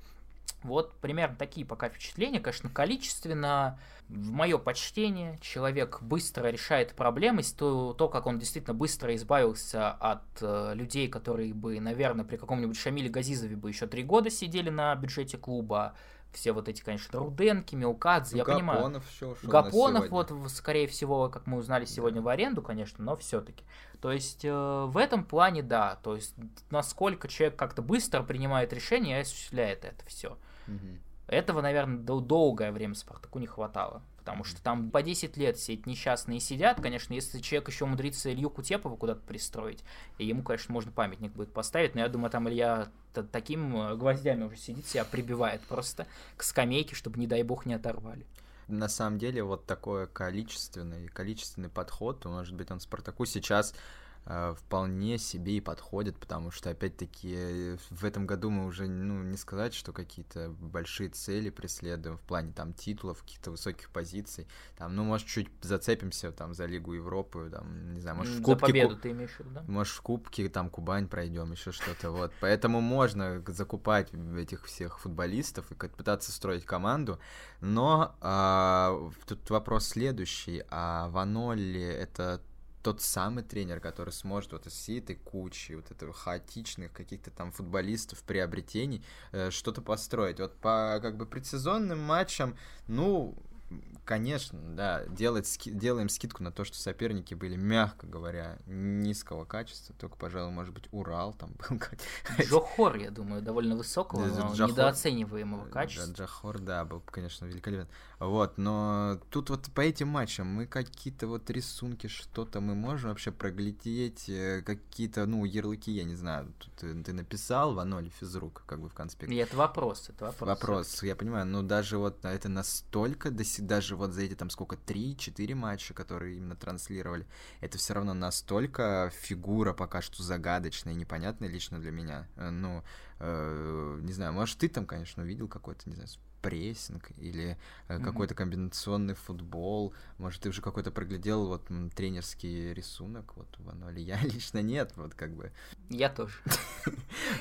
Вот примерно такие пока впечатления. Конечно, количественно, в мое почтение, человек быстро решает проблемы. То, то как он действительно быстро избавился от э, людей, которые бы, наверное, при каком-нибудь Шамиле Газизове бы еще три года сидели на бюджете клуба, все вот эти, конечно, Руденки, Мелкадзе, я Гапонов понимаю. Все, Гапонов, вот, скорее всего, как мы узнали сегодня, да. в аренду, конечно, но все-таки. То есть, э, в этом плане, да, то есть, насколько человек как-то быстро принимает решение и осуществляет это все. Угу. Этого, наверное, долгое время Спартаку не хватало потому что там по 10 лет все эти несчастные сидят, конечно, если человек еще умудрится Илью Кутепова куда-то пристроить, и ему, конечно, можно памятник будет поставить, но я думаю, там Илья таким э, гвоздями уже сидит, себя прибивает просто к скамейке, чтобы, не дай бог, не оторвали. На самом деле, вот такой количественный, количественный подход, может быть, он Спартаку сейчас вполне себе и подходит, потому что, опять-таки, в этом году мы уже, ну, не сказать, что какие-то большие цели преследуем в плане, там, титулов, каких-то высоких позиций, там, ну, может, чуть зацепимся, там, за Лигу Европы, там, не знаю, может, в Кубке... За победу ты имеешь в виду, да? Может, в Кубке, там, Кубань пройдем, еще что-то, вот, поэтому можно закупать этих всех футболистов и пытаться строить команду, но а, тут вопрос следующий, а Ванолли это тот самый тренер, который сможет вот из всей этой кучи вот этого хаотичных каких-то там футболистов, приобретений э, что-то построить. Вот по как бы предсезонным матчам, ну, конечно, да, делать, ски, делаем скидку на то, что соперники были, мягко говоря, низкого качества, только, пожалуй, может быть, Урал там был. Джохор, я думаю, довольно высокого, но Джохор, недооцениваемого качества. Джохор, да, был, конечно, великолепен. Вот, но тут вот по этим матчам мы какие-то вот рисунки, что-то мы можем вообще проглядеть, э, какие-то, ну, ярлыки, я не знаю, тут ты, ты написал в ноль физрук, как бы в конспекте. И это вопрос, это вопрос. Вопрос, я понимаю, но даже вот это настолько даже вот за эти там сколько, 3-4 матча, которые именно транслировали, это все равно настолько фигура пока что загадочная и непонятная лично для меня. Э, ну, э, не знаю, может, ты там, конечно, увидел какой-то, не знаю, прессинг или э, mm-hmm. какой-то комбинационный футбол. Может, ты уже какой-то проглядел вот тренерский рисунок вот в Аноле. Я лично нет, вот как бы. Я тоже.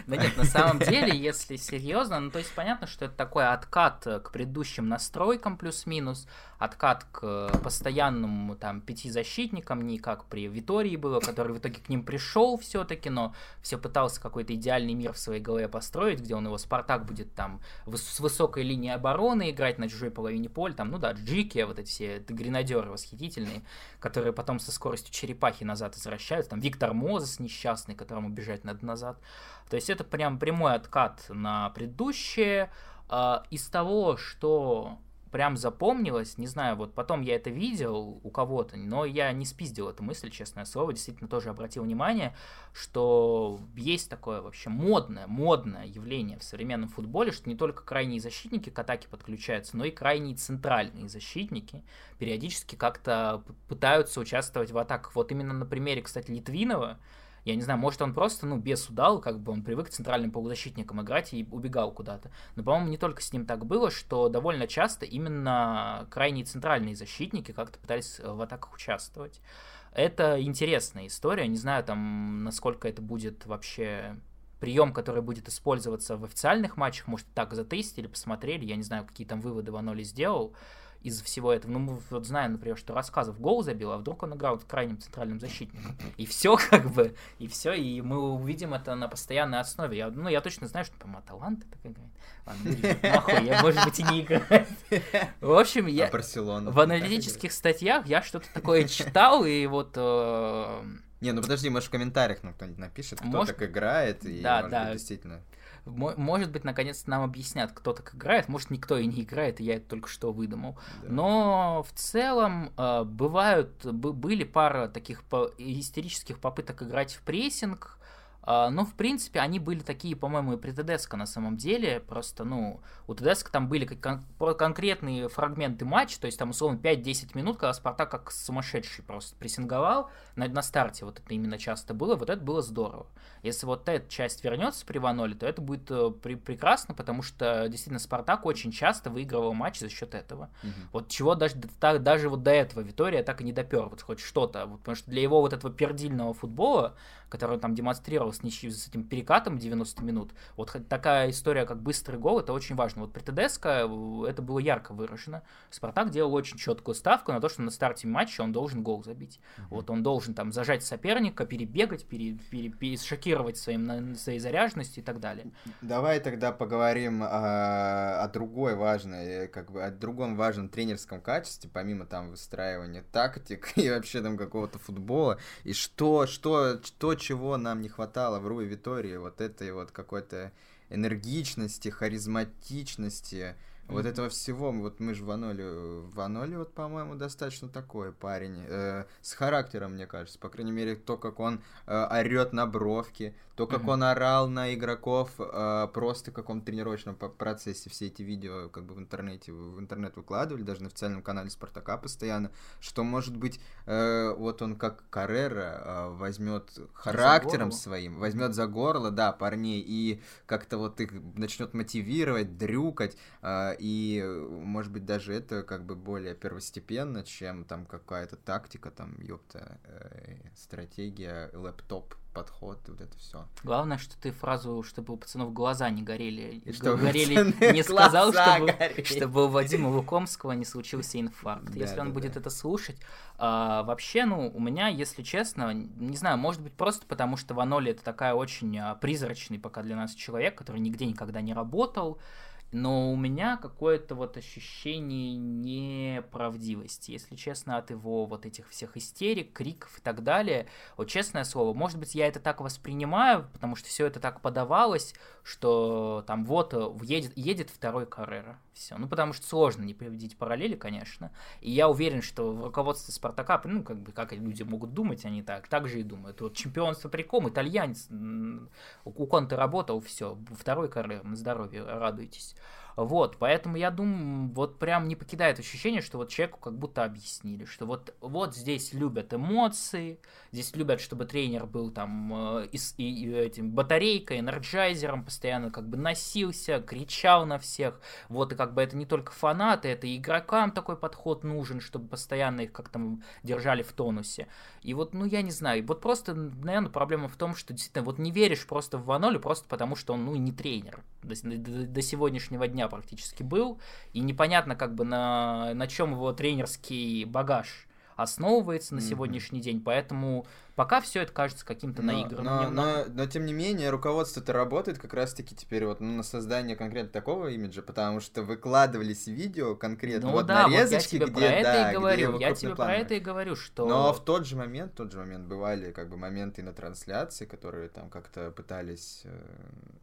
Да нет, на самом деле, если серьезно, ну то есть понятно, что это такой откат к предыдущим настройкам плюс-минус, откат к постоянному там пяти защитникам, не как при Витории было, который в итоге к ним пришел все-таки, но все пытался какой-то идеальный мир в своей голове построить, где он его Спартак будет там с высокой линии обороны играть на чужой половине поля, там, ну да, Джики, вот эти все гренадеры восхитительные, которые потом со скоростью черепахи назад возвращаются, там Виктор Мозес несчастный, которому бежать надо назад. То есть это прям прямой откат на предыдущее. А, из того, что прям запомнилось, не знаю, вот потом я это видел у кого-то, но я не спиздил эту мысль, честное слово, действительно тоже обратил внимание, что есть такое вообще модное, модное явление в современном футболе, что не только крайние защитники к атаке подключаются, но и крайние центральные защитники периодически как-то пытаются участвовать в атаках. Вот именно на примере, кстати, Литвинова, я не знаю, может он просто, ну, без удал, как бы он привык центральным полузащитником играть и убегал куда-то. Но, по-моему, не только с ним так было, что довольно часто именно крайние центральные защитники как-то пытались в атаках участвовать. Это интересная история, не знаю там, насколько это будет вообще прием, который будет использоваться в официальных матчах, может, так затестили, посмотрели, я не знаю, какие там выводы Ваноли сделал, из всего этого. Ну, мы вот знаем, например, что рассказов гол забил, а вдруг он играл крайним центральным защитником. И все как бы, и все, и мы увидим это на постоянной основе. Я, ну, я точно знаю, что, по-моему, Аталанта так играет. Ладно, нахуй, я, может быть, и не играю. В общем, я а в аналитических статьях я что-то такое читал, и вот... Э... Не, ну подожди, может, в комментариях ну, кто-нибудь напишет, кто может... так играет, и, да, может да. быть, действительно... Может быть, наконец-то нам объяснят, кто так играет. Может, никто и не играет, и я это только что выдумал. Да. Но в целом э, бывают, были пара таких истерических попыток играть в прессинг, а, но, в принципе, они были такие, по-моему, и при ТДСК на самом деле. Просто, ну, у ТДСК там были кон- конкретные фрагменты матча, то есть там, условно, 5-10 минут, когда Спартак как сумасшедший просто прессинговал. На, на старте вот это именно часто было, вот это было здорово. Если вот эта часть вернется при Ваноле, то это будет э, при- прекрасно, потому что, действительно, Спартак очень часто выигрывал матч за счет этого. Угу. Вот чего даже, даже вот до этого Витория так и не допер, вот хоть что-то. Вот, потому что для его вот этого пердильного футбола, который он там демонстрировал с, ничью, с этим перекатом 90 минут, вот такая история, как быстрый гол, это очень важно. Вот при ТДСК э, это было ярко выражено. Спартак делал очень четкую ставку на то, что на старте матча он должен гол забить. Uh-huh. Вот он должен там зажать соперника, перебегать, пере, пере, пере, шокировать своим, своей заряженностью и так далее. Давай тогда поговорим о, о другой важной, как бы о другом важном тренерском качестве, помимо там выстраивания тактик и вообще там какого-то футбола. И что, что, что чего нам не хватало в Руи Витории, вот этой вот какой-то энергичности, харизматичности, Mm-hmm. Вот этого всего, вот мы же Ваноли, Ваноли вот, по-моему, достаточно такой парень, э, с характером, мне кажется, по крайней мере, то, как он э, орет на бровке, то, как mm-hmm. он орал на игроков э, просто в каком-то тренировочном процессе, все эти видео как бы в интернете, в интернет выкладывали, даже на официальном канале Спартака постоянно, что, может быть, э, вот он как Каррера э, возьмет характером своим, возьмет за горло, да, парней, и как-то вот их начнет мотивировать, дрюкать, э, и, может быть, даже это как бы более первостепенно, чем там какая-то тактика, там, ёпта, э, стратегия, лэптоп, подход, вот это все. Главное, что ты фразу, чтобы у пацанов глаза не горели, чтобы горели, не сказал, чтобы, чтобы у Вадима Лукомского не случился инфаркт. Да, если он да, будет да. это слушать. А, вообще, ну, у меня, если честно, не знаю, может быть, просто потому, что Ваноли это такая очень а, призрачный пока для нас человек, который нигде никогда не работал, но у меня какое-то вот ощущение неправдивости, если честно, от его вот этих всех истерик, криков и так далее. Вот честное слово, может быть, я это так воспринимаю, потому что все это так подавалось, что там вот э, едет, едет второй Каррера. Все. Ну, потому что сложно не приводить параллели, конечно. И я уверен, что в руководстве Спартака, ну, как бы, как люди могут думать, они так, так же и думают. Вот чемпионство при ком, итальянец, у Конта работал, все, второй Каррера, на здоровье, радуйтесь. Вот, поэтому я думаю, вот прям не покидает ощущение, что вот человеку как будто объяснили, что вот, вот здесь любят эмоции, здесь любят, чтобы тренер был там э, и, и, этим батарейкой, энерджайзером, постоянно как бы носился, кричал на всех. Вот, и как бы это не только фанаты, это и игрокам такой подход нужен, чтобы постоянно их как-то держали в тонусе. И вот, ну, я не знаю, вот просто, наверное, проблема в том, что действительно вот не веришь просто в Ванолю, просто потому что он, ну, не тренер до, до, до сегодняшнего дня практически был, и непонятно как бы на, на чем его тренерский багаж основывается на mm-hmm. сегодняшний день, поэтому Пока все это кажется каким-то наигранным. Но, но, но, тем не менее, руководство-то работает как раз-таки теперь вот ну, на создание конкретно такого имиджа, потому что выкладывались видео конкретно, ну, вот да, нарезочки, вот я тебе где, про это да, и говорю, я тебе про это и говорю, что... Но в тот же момент, в тот же момент бывали как бы моменты на трансляции, которые там как-то пытались... Э,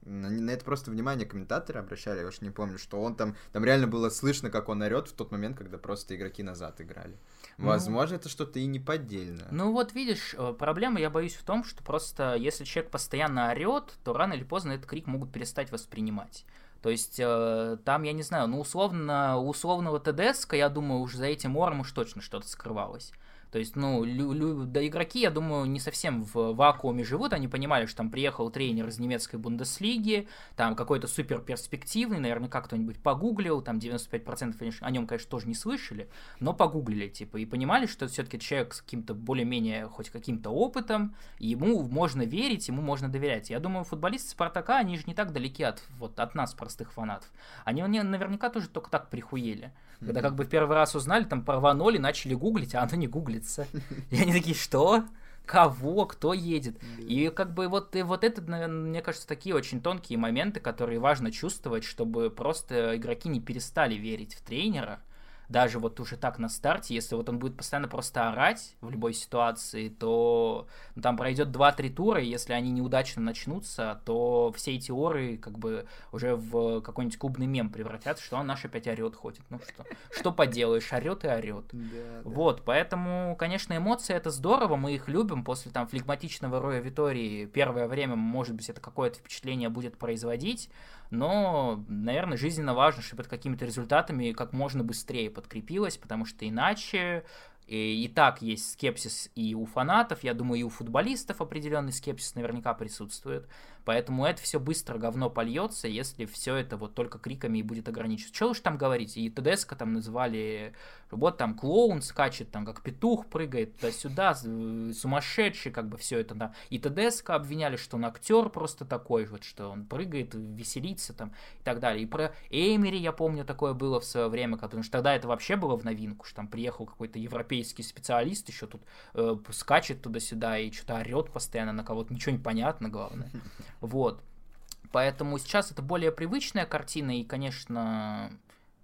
на, на это просто внимание комментаторы обращали, я уж не помню, что он там... Там реально было слышно, как он орет в тот момент, когда просто игроки назад играли. Ну. Возможно, это что-то и не поддельное. Ну вот видишь, э, проблема, я боюсь, в том, что просто если человек постоянно орет, то рано или поздно этот крик могут перестать воспринимать. То есть э, там, я не знаю, ну условно, условного ТДСК, я думаю, уже за этим ором уж точно что-то скрывалось. То есть, ну, лю- лю- да игроки, я думаю, не совсем в вакууме живут, они понимали, что там приехал тренер из немецкой Бундеслиги, там какой-то супер перспективный, наверняка кто-нибудь погуглил, там 95% о нем, конечно, тоже не слышали, но погуглили, типа, и понимали, что это все-таки человек с каким-то более-менее, хоть каким-то опытом, ему можно верить, ему можно доверять. Я думаю, футболисты Спартака, они же не так далеки от, вот, от нас, простых фанатов. Они, они наверняка тоже только так прихуели. Когда как бы в первый раз узнали, там порванули, начали гуглить, а оно не гуглится. И они такие, что? Кого? Кто едет? И как бы вот, и вот это, наверное, мне кажется, такие очень тонкие моменты, которые важно чувствовать, чтобы просто игроки не перестали верить в тренера, даже вот уже так на старте, если вот он будет постоянно просто орать в любой ситуации, то ну, там пройдет 2-3 тура, и если они неудачно начнутся, то все эти оры как бы уже в какой-нибудь клубный мем превратятся, что он наш опять орет ходит. Ну что, что поделаешь, орет и орет. Да, вот, да. поэтому, конечно, эмоции это здорово, мы их любим после там флегматичного Роя Витории первое время, может быть, это какое-то впечатление будет производить, но, наверное, жизненно важно, чтобы это какими-то результатами как можно быстрее подкрепилось, потому что иначе и, и так есть скепсис и у фанатов, я думаю, и у футболистов определенный скепсис наверняка присутствует. Поэтому это все быстро говно польется, если все это вот только криками и будет ограничиваться. Что уж там говорить, и ТДСК там называли, вот там клоун скачет, там как петух прыгает туда-сюда, сумасшедший, как бы все это, да. И ТДСК обвиняли, что он актер просто такой, вот что он прыгает, веселится там и так далее. И про Эймери, я помню, такое было в свое время, потому что тогда это вообще было в новинку, что там приехал какой-то европейский специалист, еще тут э, скачет туда-сюда и что-то орет постоянно на кого-то, ничего не понятно, главное. Вот. Поэтому сейчас это более привычная картина, и, конечно,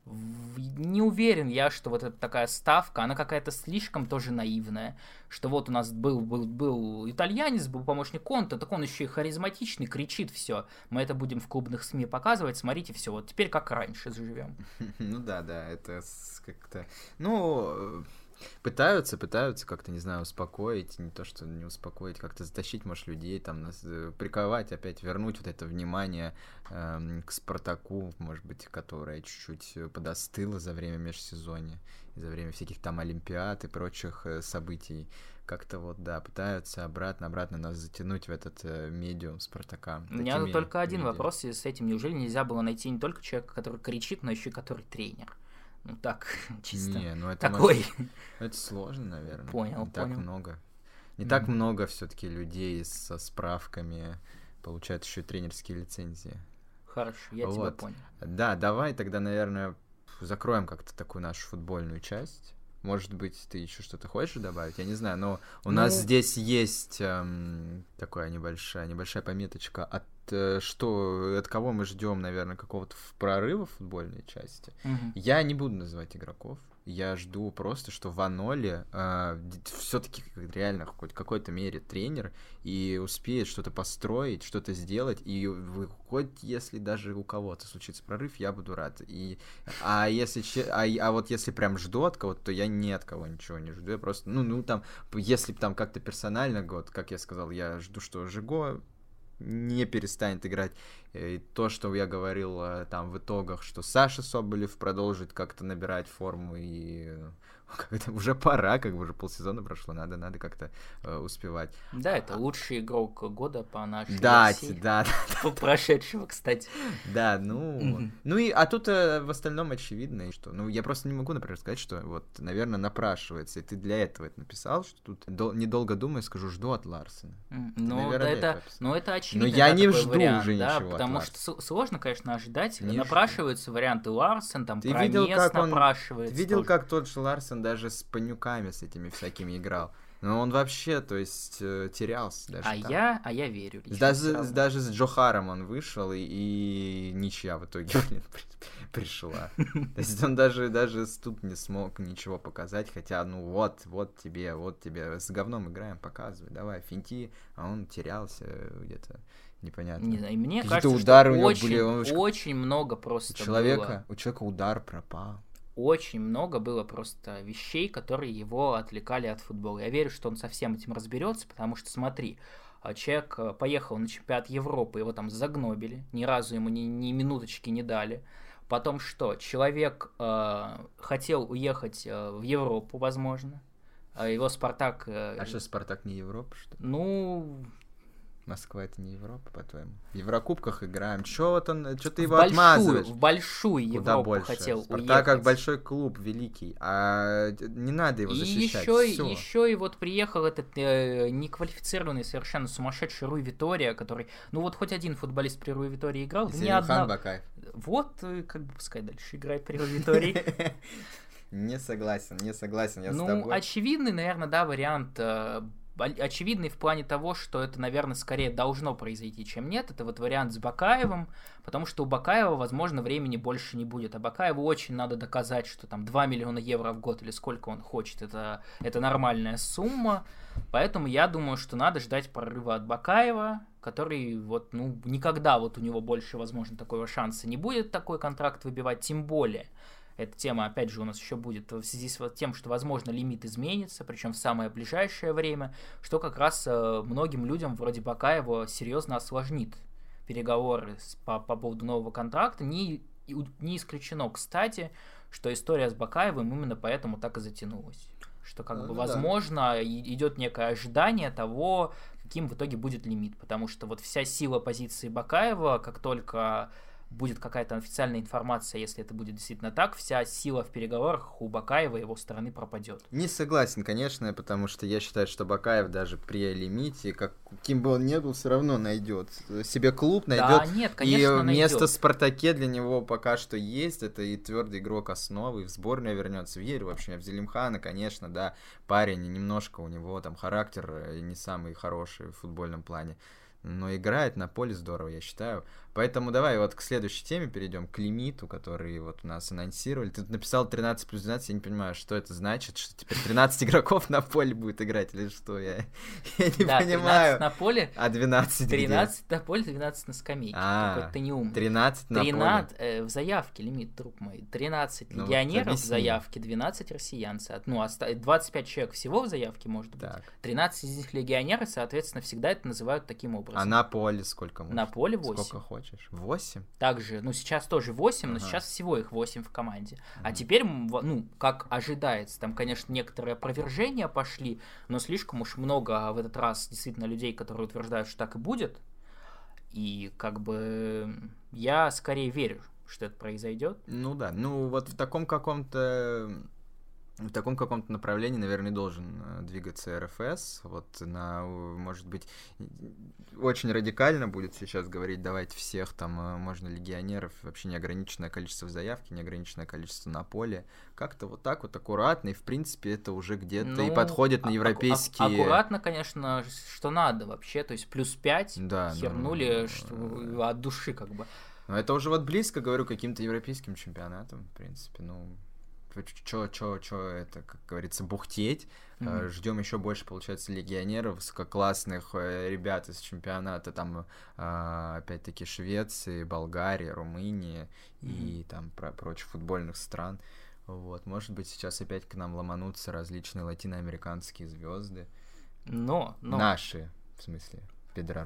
не уверен я, что вот эта такая ставка, она какая-то слишком тоже наивная, что вот у нас был, был, был итальянец, был помощник Конта, так он еще и харизматичный, кричит все, мы это будем в клубных СМИ показывать, смотрите, все, вот теперь как раньше заживем. Ну да, да, это как-то, ну, Пытаются, пытаются как-то, не знаю, успокоить, не то, что не успокоить, как-то затащить, может, людей, там, нас, э, приковать, опять вернуть вот это внимание э, к Спартаку, может быть, которое чуть-чуть подостыло за время межсезонья, за время всяких там Олимпиад и прочих э, событий. Как-то вот, да, пытаются обратно-обратно нас затянуть в этот э, медиум Спартака. У меня только один медиа. вопрос с этим. Неужели нельзя было найти не только человека, который кричит, но еще и который тренер? Ну так, чисто. Не, ну это такой. Может... Это сложно, наверное. Понял, Не понял. так много. Не mm. так много все-таки людей со справками получают еще тренерские лицензии. Хорошо, я вот. тебя понял. Да, давай тогда, наверное, закроем как-то такую нашу футбольную часть. Может быть, ты еще что-то хочешь добавить? Я не знаю, но у ну... нас здесь есть эм, такая небольшая, небольшая пометочка от что от кого мы ждем, наверное, какого-то прорыва в футбольной части. Угу. Я не буду называть игроков. Я жду просто, что в Аноле э, все-таки реально хоть какой-то мере тренер и успеет что-то построить, что-то сделать. И хоть если даже у кого-то случится прорыв, я буду рад. И, а, если, а, а вот если прям жду от кого-то, то я ни от кого ничего не жду. Я просто, ну, ну там, если там как-то персонально, вот, как я сказал, я жду, что Жиго не перестанет играть. И то, что я говорил э, там в итогах, что Саша Соболев продолжит как-то набирать форму и как-то уже пора, как бы уже полсезона прошло, надо, надо как-то э, успевать. Да, это лучший игрок года по нашей да, России. Да, да. Прошедшего, кстати. Да, ну, ну и, а тут э, в остальном очевидно, что, ну, я просто не могу, например, сказать, что вот, наверное, напрашивается, и ты для этого это написал, что тут, дол- недолго думаю, скажу, жду от Ларсена. Ну, да, это, ну, это очевидно. Но я не жду вариант, уже да, ничего от потому что сложно, конечно, ожидать. Не Напрашиваются варианты Ларсен, там, Ты видел, как он- напрашивается. Видел, тоже. как тот же Ларсен даже с панюками с этими всякими играл? Но он вообще, то есть, э, терялся даже А там. я, а я верю. Даже, даже с Джохаром он вышел, и, и ничья в итоге блин, при- пришла. То есть он даже, даже тут не смог ничего показать, хотя, ну вот, вот тебе, вот тебе, с говном играем, показывай, давай, финти, а он терялся где-то, непонятно. Не знаю, и мне Какие-то кажется, удары у что него очень, были, он очень много У просто человека, у человека удар пропал. Очень много было просто вещей, которые его отвлекали от футбола. Я верю, что он со всем этим разберется, потому что, смотри, а, человек э, поехал на чемпионат Европы, его там загнобили, ни разу ему ни, ни минуточки не дали. Потом что? Человек э, хотел уехать э, в Европу, возможно. А Его Спартак... э, А что, Спартак не Европа, что ли? Ну, Москва это не Европа, по-твоему? В Еврокубках играем. Чё вот он, чё ты его в большую, отмазываешь? в большую Куда Европу больше? хотел Спартак уехать. как большой клуб, великий. А д- не надо его И защищать. еще, всё. еще и вот приехал этот э, неквалифицированный совершенно сумасшедший Руй Витория, который, ну вот хоть один футболист при Руй Витории играл, ни Селимхан одна... Бакаев. Вот, э, как бы пускай дальше играет при Руй Витории. Не согласен, не согласен, я с Ну, тобой. очевидный, наверное, да, вариант э, очевидный в плане того, что это, наверное, скорее должно произойти, чем нет. Это вот вариант с Бакаевым, потому что у Бакаева, возможно, времени больше не будет. А Бакаеву очень надо доказать, что там 2 миллиона евро в год или сколько он хочет, это, это нормальная сумма. Поэтому я думаю, что надо ждать прорыва от Бакаева, который вот, ну, никогда вот у него больше, возможно, такого шанса не будет такой контракт выбивать, тем более. Эта тема, опять же, у нас еще будет в связи с тем, что, возможно, лимит изменится, причем в самое ближайшее время, что как раз э, многим людям вроде Бакаева серьезно осложнит переговоры по, по поводу нового контракта. Не, не исключено, кстати, что история с Бакаевым именно поэтому так и затянулась. Что, как Ну бы, да. возможно, и- идет некое ожидание того, каким в итоге будет лимит. Потому что вот вся сила позиции Бакаева, как только будет какая-то официальная информация, если это будет действительно так, вся сила в переговорах у Бакаева и его стороны пропадет. Не согласен, конечно, потому что я считаю, что Бакаев даже при лимите, как, каким бы он ни был, все равно найдет себе клуб, найдет Да, нет, конечно, и место в найдет. Спартаке для него пока что есть. Это и твердый игрок основы, и в сборную вернется. Верю вообще в Зелимхана, конечно, да. Парень, немножко у него там характер э, не самый хороший в футбольном плане. Но играет на поле здорово, я считаю. Поэтому давай вот к следующей теме перейдем, к лимиту, который вот у нас анонсировали. Ты тут написал 13 плюс 12, я не понимаю, что это значит, что теперь 13 игроков на поле будет играть, или что, я, я не да, 13 понимаю. на поле, А 12 где? 13 на поле, 12 на скамейке. А, Какой-то ты не умный. 13 на 13, э, в заявке лимит, друг мой. 13 Ну вот легионеров в объясни. заявке, 12 россиянцев. Ну, оста- 25 человек всего в заявке может быть. Так. 13 из них легионеры, соответственно, всегда это называют таким образом. А на поле сколько может? На поле 8. Сколько хочешь? 8? Также, ну, сейчас тоже 8, но Ага. сейчас всего их 8 в команде. А Мгм. теперь, ну, как ожидается, там, конечно, некоторые опровержения пошли, но слишком уж много в этот раз действительно людей, которые утверждают, что так и будет. И как бы я скорее верю, что это произойдет. Ну да, ну вот в таком каком-то в таком каком-то направлении, наверное, должен э, двигаться РФС. Вот на, э, может быть, очень радикально будет сейчас говорить, давайте всех там, э, можно легионеров, вообще неограниченное количество в заявке, неограниченное количество на поле. Как-то вот так вот аккуратно, и в принципе это уже где-то и Ну, подходит а- на аку- европейские... Аккуратно, конечно, что надо вообще, то есть плюс 5 Да, ну, хернули э, что- от души как бы. Но это уже вот близко, говорю, каким-то европейским чемпионатам, в принципе, ну... Чё, чё, чё это, как говорится, бухтеть. Мгм. Ждем еще больше, получается, легионеров, высококлассных э, ребят из чемпионата, там, а, опять-таки, Швеции, Болгарии, Румынии и там про прочих футбольных стран. Вот, может быть, сейчас опять к нам ломанутся различные латиноамериканские звезды. Но, но... Наши, в смысле. Педро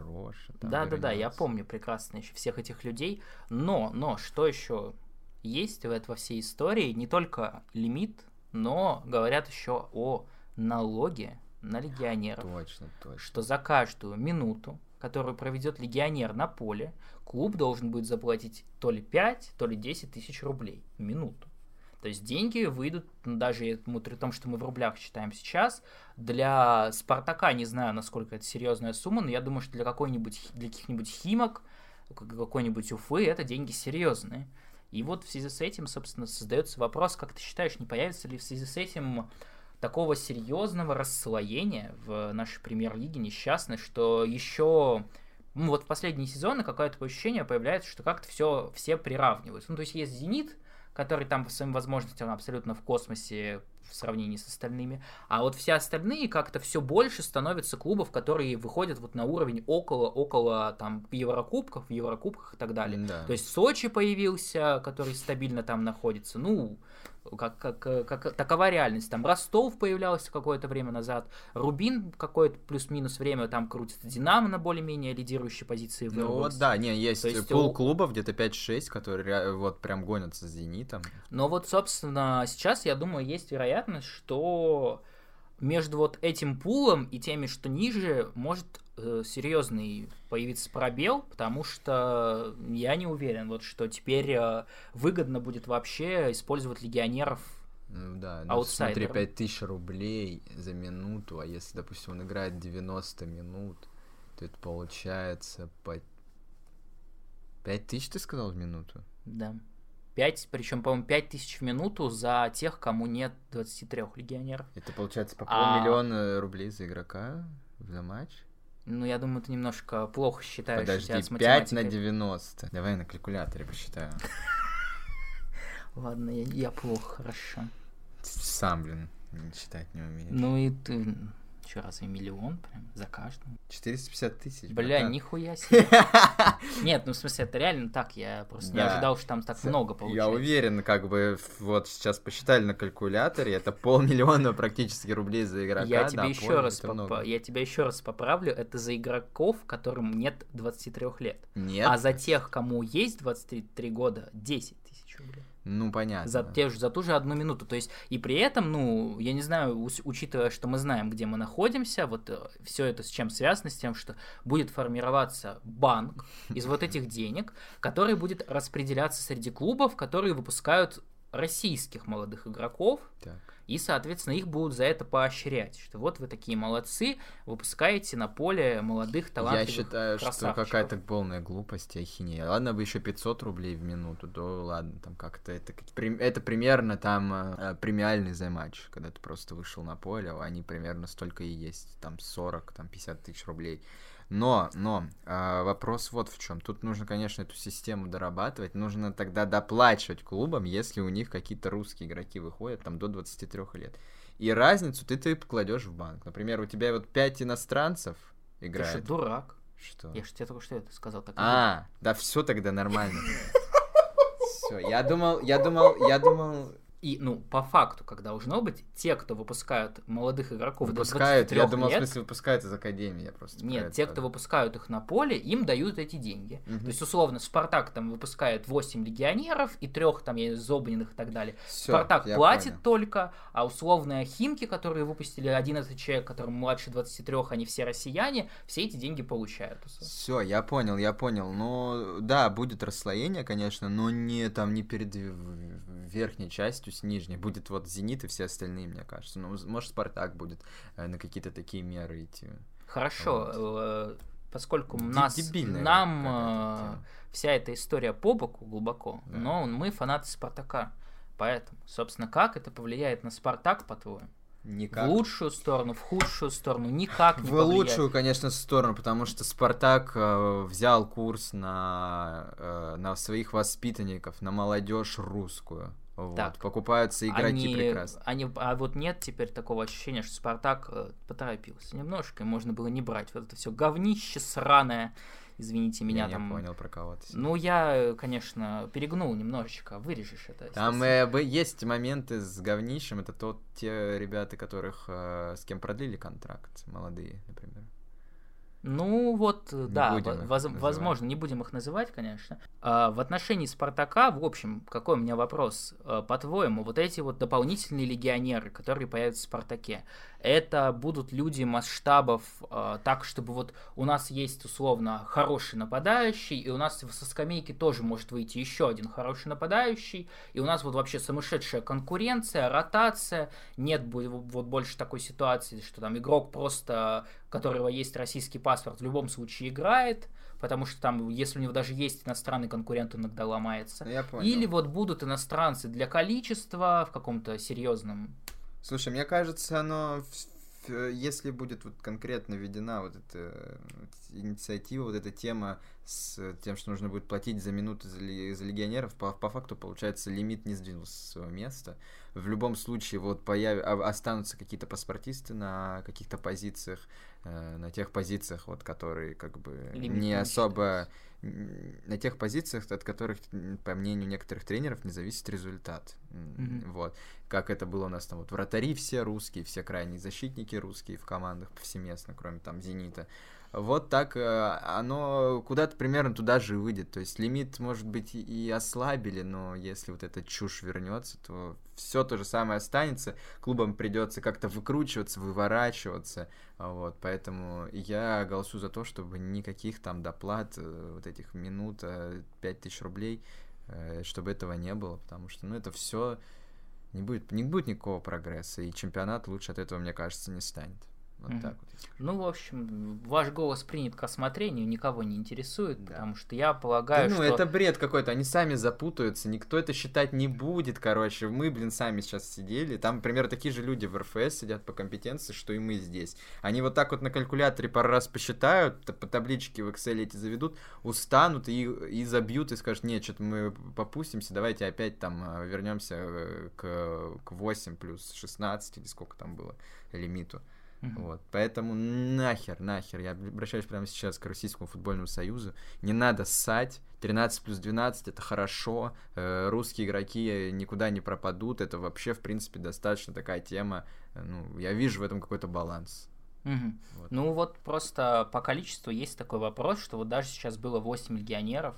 Да, да, да, я помню прекрасно еще всех этих людей. Но, но, что еще есть в, во всей истории? Не только лимит, но говорят еще о налоге на легионеров. Точно, точно. Что за каждую минуту, которую проведет легионер на поле, клуб должен будет заплатить то ли 5, то ли 10 тысяч рублей в минуту. То есть деньги выйдут, ну, даже при том, что мы в рублях считаем сейчас, для Спартака, не знаю, насколько это серьезная сумма, но я думаю, что для какой-нибудь, для каких-нибудь Химок, какой-нибудь Уфы это деньги серьезные. И вот в связи с этим, собственно, создается вопрос, как ты считаешь, не появится ли в связи с этим такого серьезного расслоения в нашей премьер-лиге несчастной, что еще ну, вот в последние сезоны какое-то ощущение появляется, что как-то все, все приравниваются. Ну, то есть есть «Зенит», который там по своим возможностям абсолютно в космосе в сравнении с остальными. А вот все остальные как-то все больше становятся клубов, которые выходят вот на уровень около, около там Еврокубков, в Еврокубках и так далее. Да. То есть Сочи появился, который стабильно там находится. Ну, как, как, как, такова реальность. Там Ростов появлялся какое-то время назад, Рубин какое-то плюс-минус время там крутится, Динамо на более-менее лидирующей позиции. Ну вот да, не, есть, есть пол клубов, где-то 5-6, которые вот прям гонятся с Зенитом. Но вот, собственно, сейчас, я думаю, есть вероятность, что между вот этим пулом и теми, что ниже, может э, серьезный появиться пробел, потому что я не уверен, вот что теперь э, выгодно будет вообще использовать легионеров да, ну смотри, 5000 рублей за минуту, а если, допустим, он играет 90 минут, то это получается по... 5000 ты сказал в минуту? Да. 5, причем, по-моему, 5 тысяч в минуту за тех, кому нет 23 легионеров. Это получается по полмиллиона а... рублей за игрока за матч? Ну, я думаю, ты немножко плохо считаешь. Подожди, 5 на 90. Давай на калькуляторе посчитаю. Ладно, я, я плохо, хорошо. Сам, блин, считать не умею. Ну и ты... Че, разве миллион прям за каждого? 450 тысяч. Бля, братан. нихуя себе. Нет, ну в смысле, это реально так, я просто не ожидал, что там так много получается. Я уверен, как бы, вот сейчас посчитали на калькуляторе, это полмиллиона практически рублей за игрока. Я тебе еще раз я тебя еще раз поправлю, это за игроков, которым нет 23 лет. Нет. А за тех, кому есть 23 года, 10 тысяч рублей. Ну, понятно. За, те, за ту же одну минуту. То есть, и при этом, ну, я не знаю, учитывая, что мы знаем, где мы находимся, вот э, все это с чем связано, с тем, что будет формироваться банк из вот этих денег, который будет распределяться среди клубов, которые выпускают российских молодых игроков. Так и, соответственно, их будут за это поощрять, что вот вы такие молодцы, выпускаете на поле молодых талантливых Я считаю, что какая-то полная глупость и ахинея. Ладно бы еще 500 рублей в минуту, да ладно, там как-то это, это примерно там э, премиальный за матч, когда ты просто вышел на поле, а они примерно столько и есть, там 40, там 50 тысяч рублей. Но, но, э, вопрос вот в чем. Тут нужно, конечно, эту систему дорабатывать. Нужно тогда доплачивать клубам, если у них какие-то русские игроки выходят там до 23 лет. И разницу ты, ты кладешь в банк. Например, у тебя вот 5 иностранцев играет. Ты же дурак. Что? Я же тебе только что это сказал. Так а, да все тогда нормально. Все, я думал, я думал, я думал, и, ну, по факту, как должно быть, те, кто выпускают молодых игроков выпускают, до 23 я думал, лет, в смысле, выпускают из Академии, я просто... Нет, те, кто выпускают их на поле, им дают эти деньги. Угу. То есть, условно, Спартак там выпускает 8 легионеров и трех там Зобниных и так далее. Всё, Спартак платит понял. только, а условные Химки, которые выпустили 11 человек, которым младше 23, они все россияне, все эти деньги получают. Все, я понял, я понял. Ну, да, будет расслоение, конечно, но не там, не перед верхней частью, с нижней. Будет вот «Зенит» и все остальные, мне кажется. Ну, может, «Спартак» будет э, на какие-то такие меры идти. Хорошо. Вот. Э, поскольку Д- нас, нам э, вся эта история по боку глубоко, да. но мы фанаты «Спартака». Поэтому, собственно, как это повлияет на «Спартак», по-твоему? Никак. В лучшую сторону, в худшую сторону, никак не В повлияет. лучшую, конечно, сторону, потому что Спартак э, взял курс на, э, на своих воспитанников, на молодежь русскую. Вот, так, покупаются игроки они, прекрасно. Они, а вот нет теперь такого ощущения, что Спартак э, поторопился немножко, и можно было не брать вот это все говнище сраное. Извините меня я там. Я понял, про кого ты. Ну, я, конечно, перегнул немножечко. Вырежешь это. Там э, есть моменты с говнищем. Это тот, те ребята, которых э, с кем продлили контракт. Молодые, например. Ну вот, Не да, воз- называть. возможно, не будем их называть, конечно. А, в отношении Спартака, в общем, какой у меня вопрос? А, По-твоему, вот эти вот дополнительные легионеры, которые появятся в Спартаке, это будут люди масштабов а, так, чтобы вот у нас есть условно хороший нападающий, и у нас со скамейки тоже может выйти еще один хороший нападающий, и у нас вот вообще сумасшедшая конкуренция, ротация, нет вот больше такой ситуации, что там игрок просто, которого есть российский паспорт, в любом случае играет, потому что там, если у него даже есть иностранный конкурент, он иногда ломается. Я понял. Или вот будут иностранцы для количества в каком-то серьезном Слушай, мне кажется, оно, если будет вот конкретно введена вот эта вот инициатива, вот эта тема с тем, что нужно будет платить за минуты за, ли- за легионеров, по, по факту, получается, лимит не сдвинулся с своего места. В любом случае, вот появ... а- останутся какие-то паспортисты на каких-то позициях, э, на тех позициях, вот, которые как бы Лимит не особо на тех позициях, от которых, по мнению некоторых тренеров, не зависит результат. Мгм. Вот. Как это было у нас там вот вратари все русские, все крайние защитники русские в командах повсеместно, кроме там Зенита. Вот так э, оно куда-то примерно туда же и выйдет. То есть лимит, может быть, и- ослабили, но если вот эта чушь вернется, то все то же самое останется. Клубам придется как-то выкручиваться, выворачиваться. А Вот, поэтому я голосую за то, чтобы никаких там доплат, э, вот этих минут, э, 5000 рублей, э, чтобы этого не было, потому что, ну, это все не будет, не будет никакого прогресса, и чемпионат лучше от этого, мне кажется, не станет. Вот Мгм. так вот. Ну, в общем, ваш голос принят к рассмотрению, никого не интересует, Да. потому что я Да полагаю, ну, что... это бред какой-то, они сами запутаются, никто это считать не будет, короче. Мы, блин, сами сейчас сидели, там, например, такие же люди в РФС сидят по компетенции, что и мы здесь. Они вот так вот на калькуляторе пару раз посчитают, по табличке в Excel эти заведут, устанут и, и забьют, и скажут, нет, что-то мы попустимся, давайте опять там а, вернемся э, к, к 8 плюс 16 или сколько там было лимиту. Мгм. Вот, поэтому нахер, нахер, я обращаюсь прямо сейчас к Российскому футбольному союзу, не надо ссать, 13 плюс 12 это хорошо, э, русские игроки никуда не пропадут, это вообще, в принципе, достаточно такая тема, э, ну, я вижу в этом какой-то баланс. Мгм. Вот. Ну вот просто по количеству есть такой вопрос, что вот даже сейчас было 8 легионеров,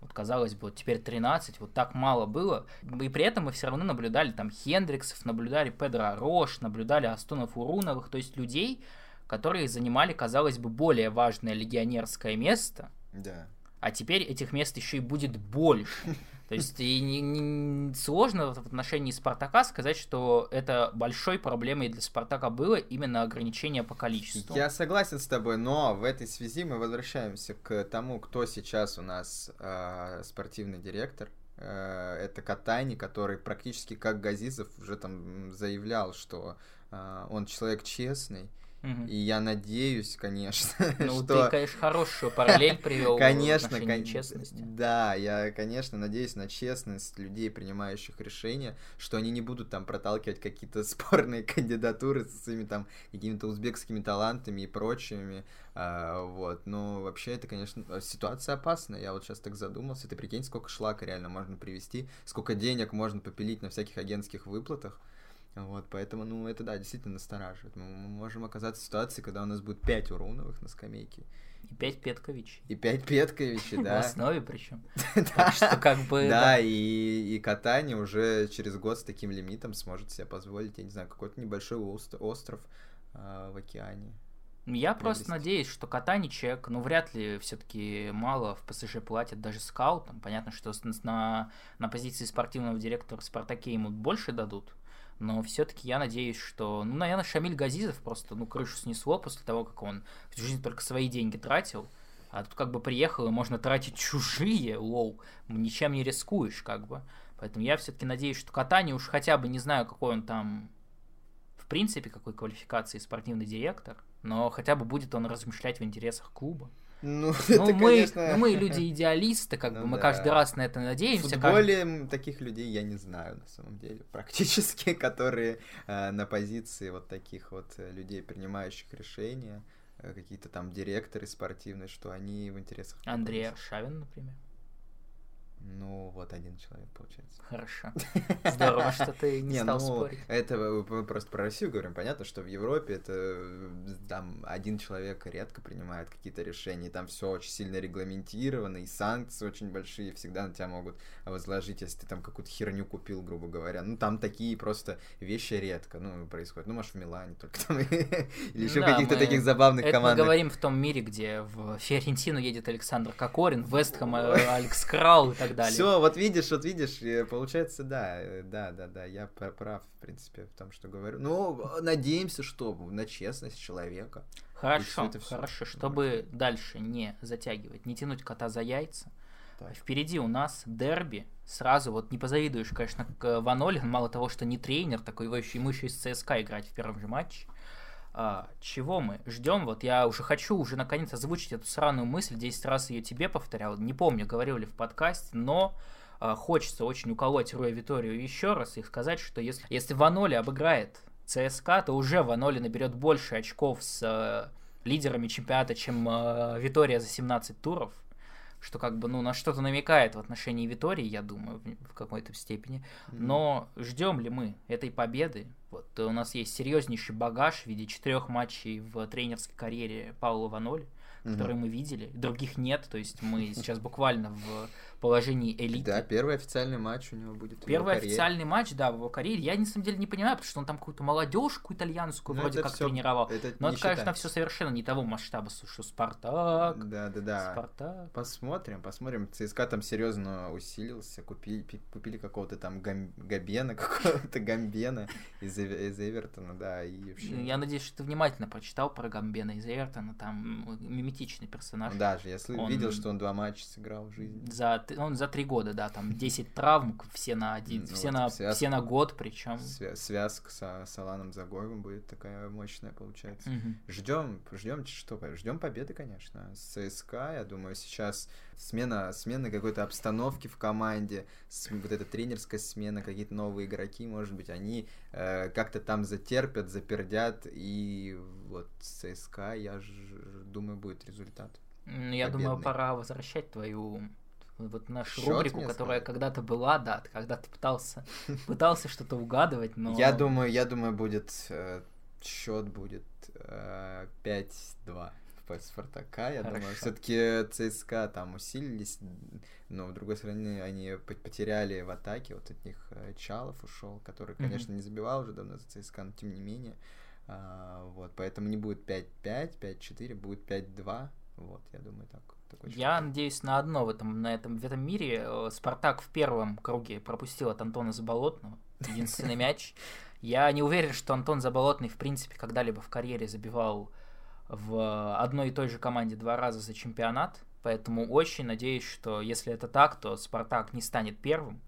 вот казалось бы, вот теперь 13, вот так мало было, и при этом мы все равно наблюдали там Хендриксов, наблюдали Педро Рош, наблюдали Астонов Уруновых, то есть людей, которые занимали, казалось бы, более важное легионерское место, Да. а теперь этих мест еще и будет больше. То есть и не- не- сложно в отношении Спартака сказать, что это большой проблемой для Спартака было именно ограничение по количеству. Я согласен с тобой, но в этой связи мы возвращаемся к тому, кто сейчас у нас э, спортивный директор. Э, это Катани, который практически как Газизов уже там заявлял, что э, он человек честный. Мгм. И я надеюсь, конечно, Ну, что... ты, конечно, хорошую параллель привел Конечно, в отношении кон- честности. Да, я, конечно, надеюсь на честность людей, принимающих решения, что они не будут там проталкивать какие-то спорные кандидатуры со своими там какими-то узбекскими талантами и прочими. А, вот, но вообще это, конечно, э, ситуация опасная. Я вот сейчас так задумался. Ты прикинь, сколько шлака реально можно привести, сколько денег можно попилить на всяких агентских выплатах. Вот, поэтому, ну, это, да, действительно настораживает. Мы мы можем оказаться в ситуации, когда у нас будет 5 Уруновых на скамейке И пять Петкович. и 5 Петковичей, В да. основе причем. Так что как бы... Да, и, катание уже через год с таким лимитом сможет себе позволить, я не знаю, какой-то небольшой ост- остров а, в океане. Я просто надеюсь, что Катанич, ну, вряд ли все-таки мало в ПСЖ платят даже скаутам. Понятно, что на, на позиции спортивного директора в Спартаке ему больше дадут. Но все-таки я надеюсь, что, ну, наверное, Шамиль Газизов просто, ну, крышу снесло после того, как он всю жизнь только свои деньги тратил. А тут как бы приехал, и можно тратить чужие, ну, ничем не рискуешь, как бы. Поэтому я все-таки надеюсь, что Катани уж хотя бы, не знаю, какой он там, в принципе, какой квалификации спортивный директор, но хотя бы будет он размышлять в интересах клуба. Ну, Ну, это, мы, конечно... ну, мы люди-идеалисты, как Ну бы, мы да. каждый раз на это В надеемся. каждый- футболе м, таких людей я не знаю, на самом деле, практически, которые э, на позиции вот таких вот э, людей, принимающих решения, э, какие-то там директоры спортивные, что они в интересах... Андрей не Аршавин, например. Ну, вот один человек, получается. Хорошо. Здорово, что ты не стал ну, спорить. Это мы просто про Россию говорим. Понятно, что в Европе это там один человек редко принимает какие-то решения. Там все очень сильно регламентировано, и санкции очень большие всегда на тебя могут возложить, если ты там какую-то херню купил, грубо говоря. Ну, там такие просто вещи редко, ну, происходят. Ну, может, в Милане только там, или еще Да, каких-то мы- таких забавных Это мы командах. говорим в том мире, где в Фиорентину едет Александр Кокорин, в Вестхэм э, Алекс Крау и так далее. Все, вот видишь, вот видишь, получается, да, э, да, да, да, я пр- прав, в принципе, в том, что говорю. Ну, надеемся, что на честность человека. Хорошо, это хорошо, чтобы дальше не затягивать, не тянуть кота за яйца. Так. Впереди у нас дерби. Сразу вот не позавидуешь, конечно, к Ваноле. Мало того, что не тренер, такой его еще, ему еще из ЦСКА играть в первом же матче. А, чего мы ждем? Вот я уже хочу уже наконец озвучить эту сраную мысль. 10 раз ее тебе повторял. Не помню, говорил ли в подкасте, но а, хочется очень уколоть Руя Виторию еще раз и сказать, что если, если Ваноли обыграет ЦСКА, то уже Ваноли наберет больше очков с э, лидерами чемпионата, чем э, Витория за 17 туров что как бы, ну, на что-то намекает в отношении Витории, я думаю, в, какой-то степени. Но ждем ли мы этой победы? Вот э, у нас есть серьезнейший багаж в виде четырех матчей в тренерской карьере Паула Ваноли, Мгм. которые мы видели. Других нет, то есть мы сейчас буквально в положении элиты. Да, первый официальный матч у него будет. его Первый карьере. официальный матч, да, в его карьере. Я на самом деле не понимаю, потому что он там какую-то молодежку итальянскую Ну, вроде как всё- тренировал. это Но это, конечно, все совершенно не того масштаба, что Спартак. Да, да, да. Спартак. Посмотрим, посмотрим. ЦСКА там серьезно усилился, купили, пи- купили какого-то там гам- Габена, какого-то Гамбена из, из Эвертона, да, и вообще... Я надеюсь, что ты внимательно прочитал про Гамбена из Эвертона, там миметичный персонаж. Даже, я сл- Он- видел, что он два матча сыграл в жизни. За, он за три года, да, там 10 травм, все на один, Ну, все, вот на, связка. все на год, причем. Свя- связка со, с Аланом Загоевым будет такая мощная, получается. Ждем, ждем что, ждем победы, конечно. С ЦСКА, я думаю, сейчас смена, смена какой-то обстановки в команде, с- вот эта тренерская смена, какие-то новые игроки, может быть, они э, как-то там затерпят, запердят, и вот с ЦСКА, я ж- думаю, будет результат. М, Я думаю, победный. пора возвращать твою вот нашу Счёт рубрику, которая когда-то была, да, ты когда-то пытался, пытался что-то угадывать, но... Я думаю, я думаю, будет счет будет э, 5-2 в пользу Спартака. Я думаю, Хорошо. все-таки ЦСКА там усилились, но с другой стороны они по- потеряли в атаке. Вот от них э, Чалов ушел, который, конечно, не забивал уже давно за ЦСКА, но тем не менее. А, вот, поэтому не будет 5-5, 5-4, будет 5-2. Вот, я думаю, так. Такой Я надеюсь на одно в этом, на этом, в этом мире. Э, Спартак в первом круге пропустил от Антона Заболотного единственный мяч. Я не уверен, что Антон Заболотный, в принципе, когда-либо в карьере забивал в одной и той же команде два раза за чемпионат. Поэтому очень надеюсь, что если это так, то Спартак не станет первым.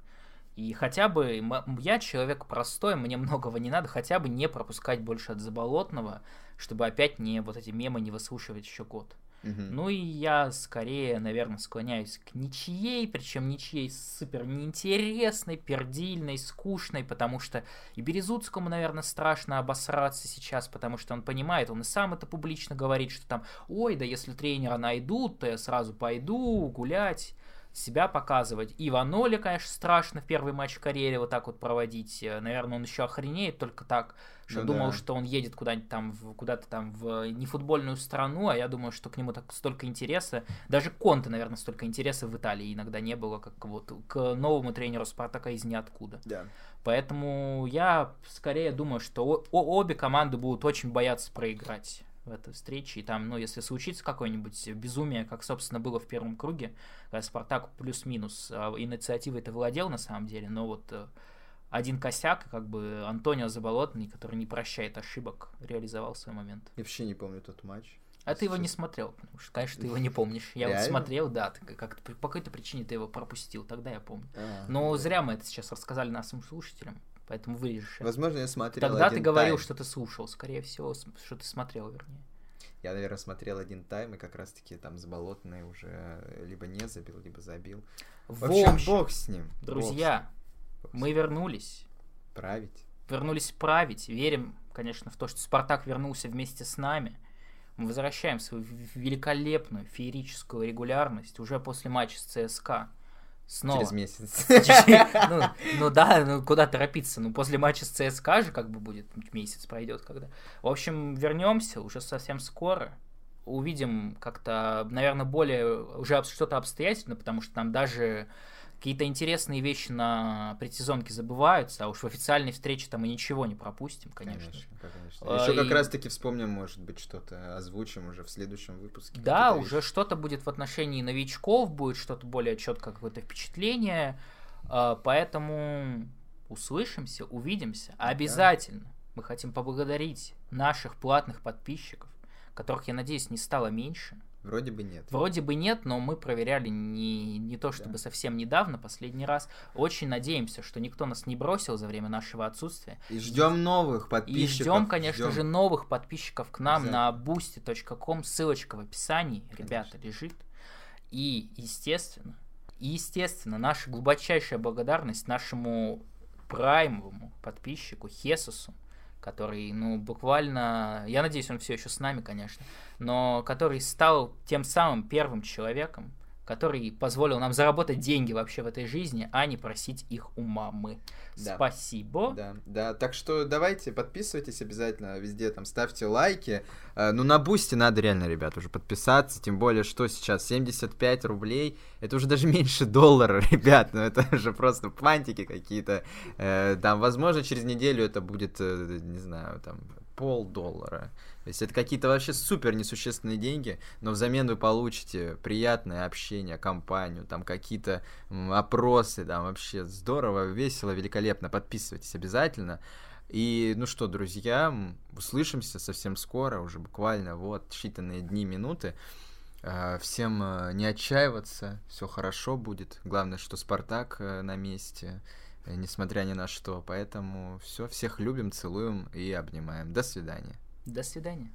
И хотя бы я человек простой, мне многого не надо, хотя бы не пропускать больше от Заболотного, чтобы опять не вот эти мемы не выслушивать еще год. Мгм. Ну и я скорее, наверное, склоняюсь к ничьей, причем ничьей супер неинтересной, пердильной, скучной, потому что и Березуцкому, наверное, страшно обосраться сейчас, потому что он понимает, он и сам это публично говорит, что там, ой, да если тренера найдут, то я сразу пойду гулять, себя показывать. И Ваноли, конечно, страшно в первый матч в карьере вот так вот проводить. Э, Наверное, он еще охренеет только так, что Ну думал, да. что он едет куда-нибудь там, куда-то там в нефутбольную страну, а я думаю, что к нему так столько интереса, даже Конте, наверное, столько интереса в Италии иногда не было, как вот к новому тренеру Спартака из ниоткуда. Да. Поэтому я скорее думаю, что обе команды будут очень бояться проиграть в этой встрече. И там, ну, если случится какое-нибудь безумие, как, собственно, было в первом круге, когда Спартак плюс-минус а, инициативой-то владел на самом деле, но вот э, один косяк, как бы Антонио Заболотный, который не прощает ошибок, реализовал свой момент. Я вообще не помню тот матч. А ты его не смотрел, потому что, конечно, ты его не помнишь. Я вот Реально? смотрел, да, ты как по какой-то причине ты его пропустил, тогда я помню. А, Но да. зря мы это сейчас рассказали нашим слушателям, поэтому вырежешь. Возможно, я смотрел Тогда ты один говорил, тайм. что ты слушал, скорее всего, что ты смотрел, вернее. Я, наверное, смотрел один тайм, и как раз-таки там Заболотный уже либо не забил, либо забил. В В общем, бог с ним. бог друзья, с ним. Бог с мы ним. вернулись. Править. Вернулись править. Верим, конечно, в то, что Спартак вернулся вместе с нами. Мы возвращаем свою великолепную феерическую регулярность уже после матча с ЦСКА. Снова. Через месяц. Ну, ну да, ну куда торопиться? Ну после матча с ЦСКА же как бы будет месяц пройдет когда. В общем, вернемся уже совсем скоро. Увидим как-то, наверное, более уже что-то обстоятельно, потому что там даже какие-то интересные вещи на предсезонке забываются, а уж в официальной встрече там мы ничего не пропустим, конечно. Конечно, конечно. Еще А, как и- раз-таки вспомним, может быть, что-то озвучим уже в следующем выпуске. Да, уже что-то будет в отношении новичков, будет что-то более четкое, какое-то впечатление. А, Поэтому услышимся, увидимся. Обязательно. Мы хотим поблагодарить наших платных подписчиков, которых, я надеюсь, не стало меньше. Вроде бы нет. Вроде бы нет, но мы проверяли не, не то чтобы Да. совсем недавно, последний раз. Очень надеемся, что никто нас не бросил за время нашего отсутствия. И ждем новых И подписчиков. ждем, конечно ждем. же, новых подписчиков к нам на boosty.com. Ссылочка в описании, ребята, лежит. И, естественно, и, естественно, наша глубочайшая благодарность нашему праймовому подписчику Хесусу, который, ну, буквально, я надеюсь, он все еще с нами, конечно, но который стал тем самым первым человеком, который позволил нам заработать деньги вообще в этой жизни, а не просить их у мамы. Да. Спасибо. Да, да, так что давайте подписывайтесь обязательно везде, там ставьте лайки. Э, Ну, на Boosty надо реально, ребят, уже подписаться, тем более, что сейчас 75 рублей, это уже даже меньше доллара, ребят, ну это же просто фантики какие-то. Э, Там, возможно, через неделю это будет, э, не знаю, там, полдоллара. Есть это какие-то вообще супер несущественные деньги, но взамен вы получите приятное общение, компанию, там какие-то опросы, там вообще здорово, весело, великолепно. Подписывайтесь обязательно. И ну что, друзья, услышимся совсем скоро, уже буквально вот считанные дни, минуты. Э, Всем э, не отчаиваться, все хорошо будет. Главное, что Спартак э, на месте, э, несмотря ни на что. Поэтому все, всех любим, целуем и обнимаем. До свидания. До свидания.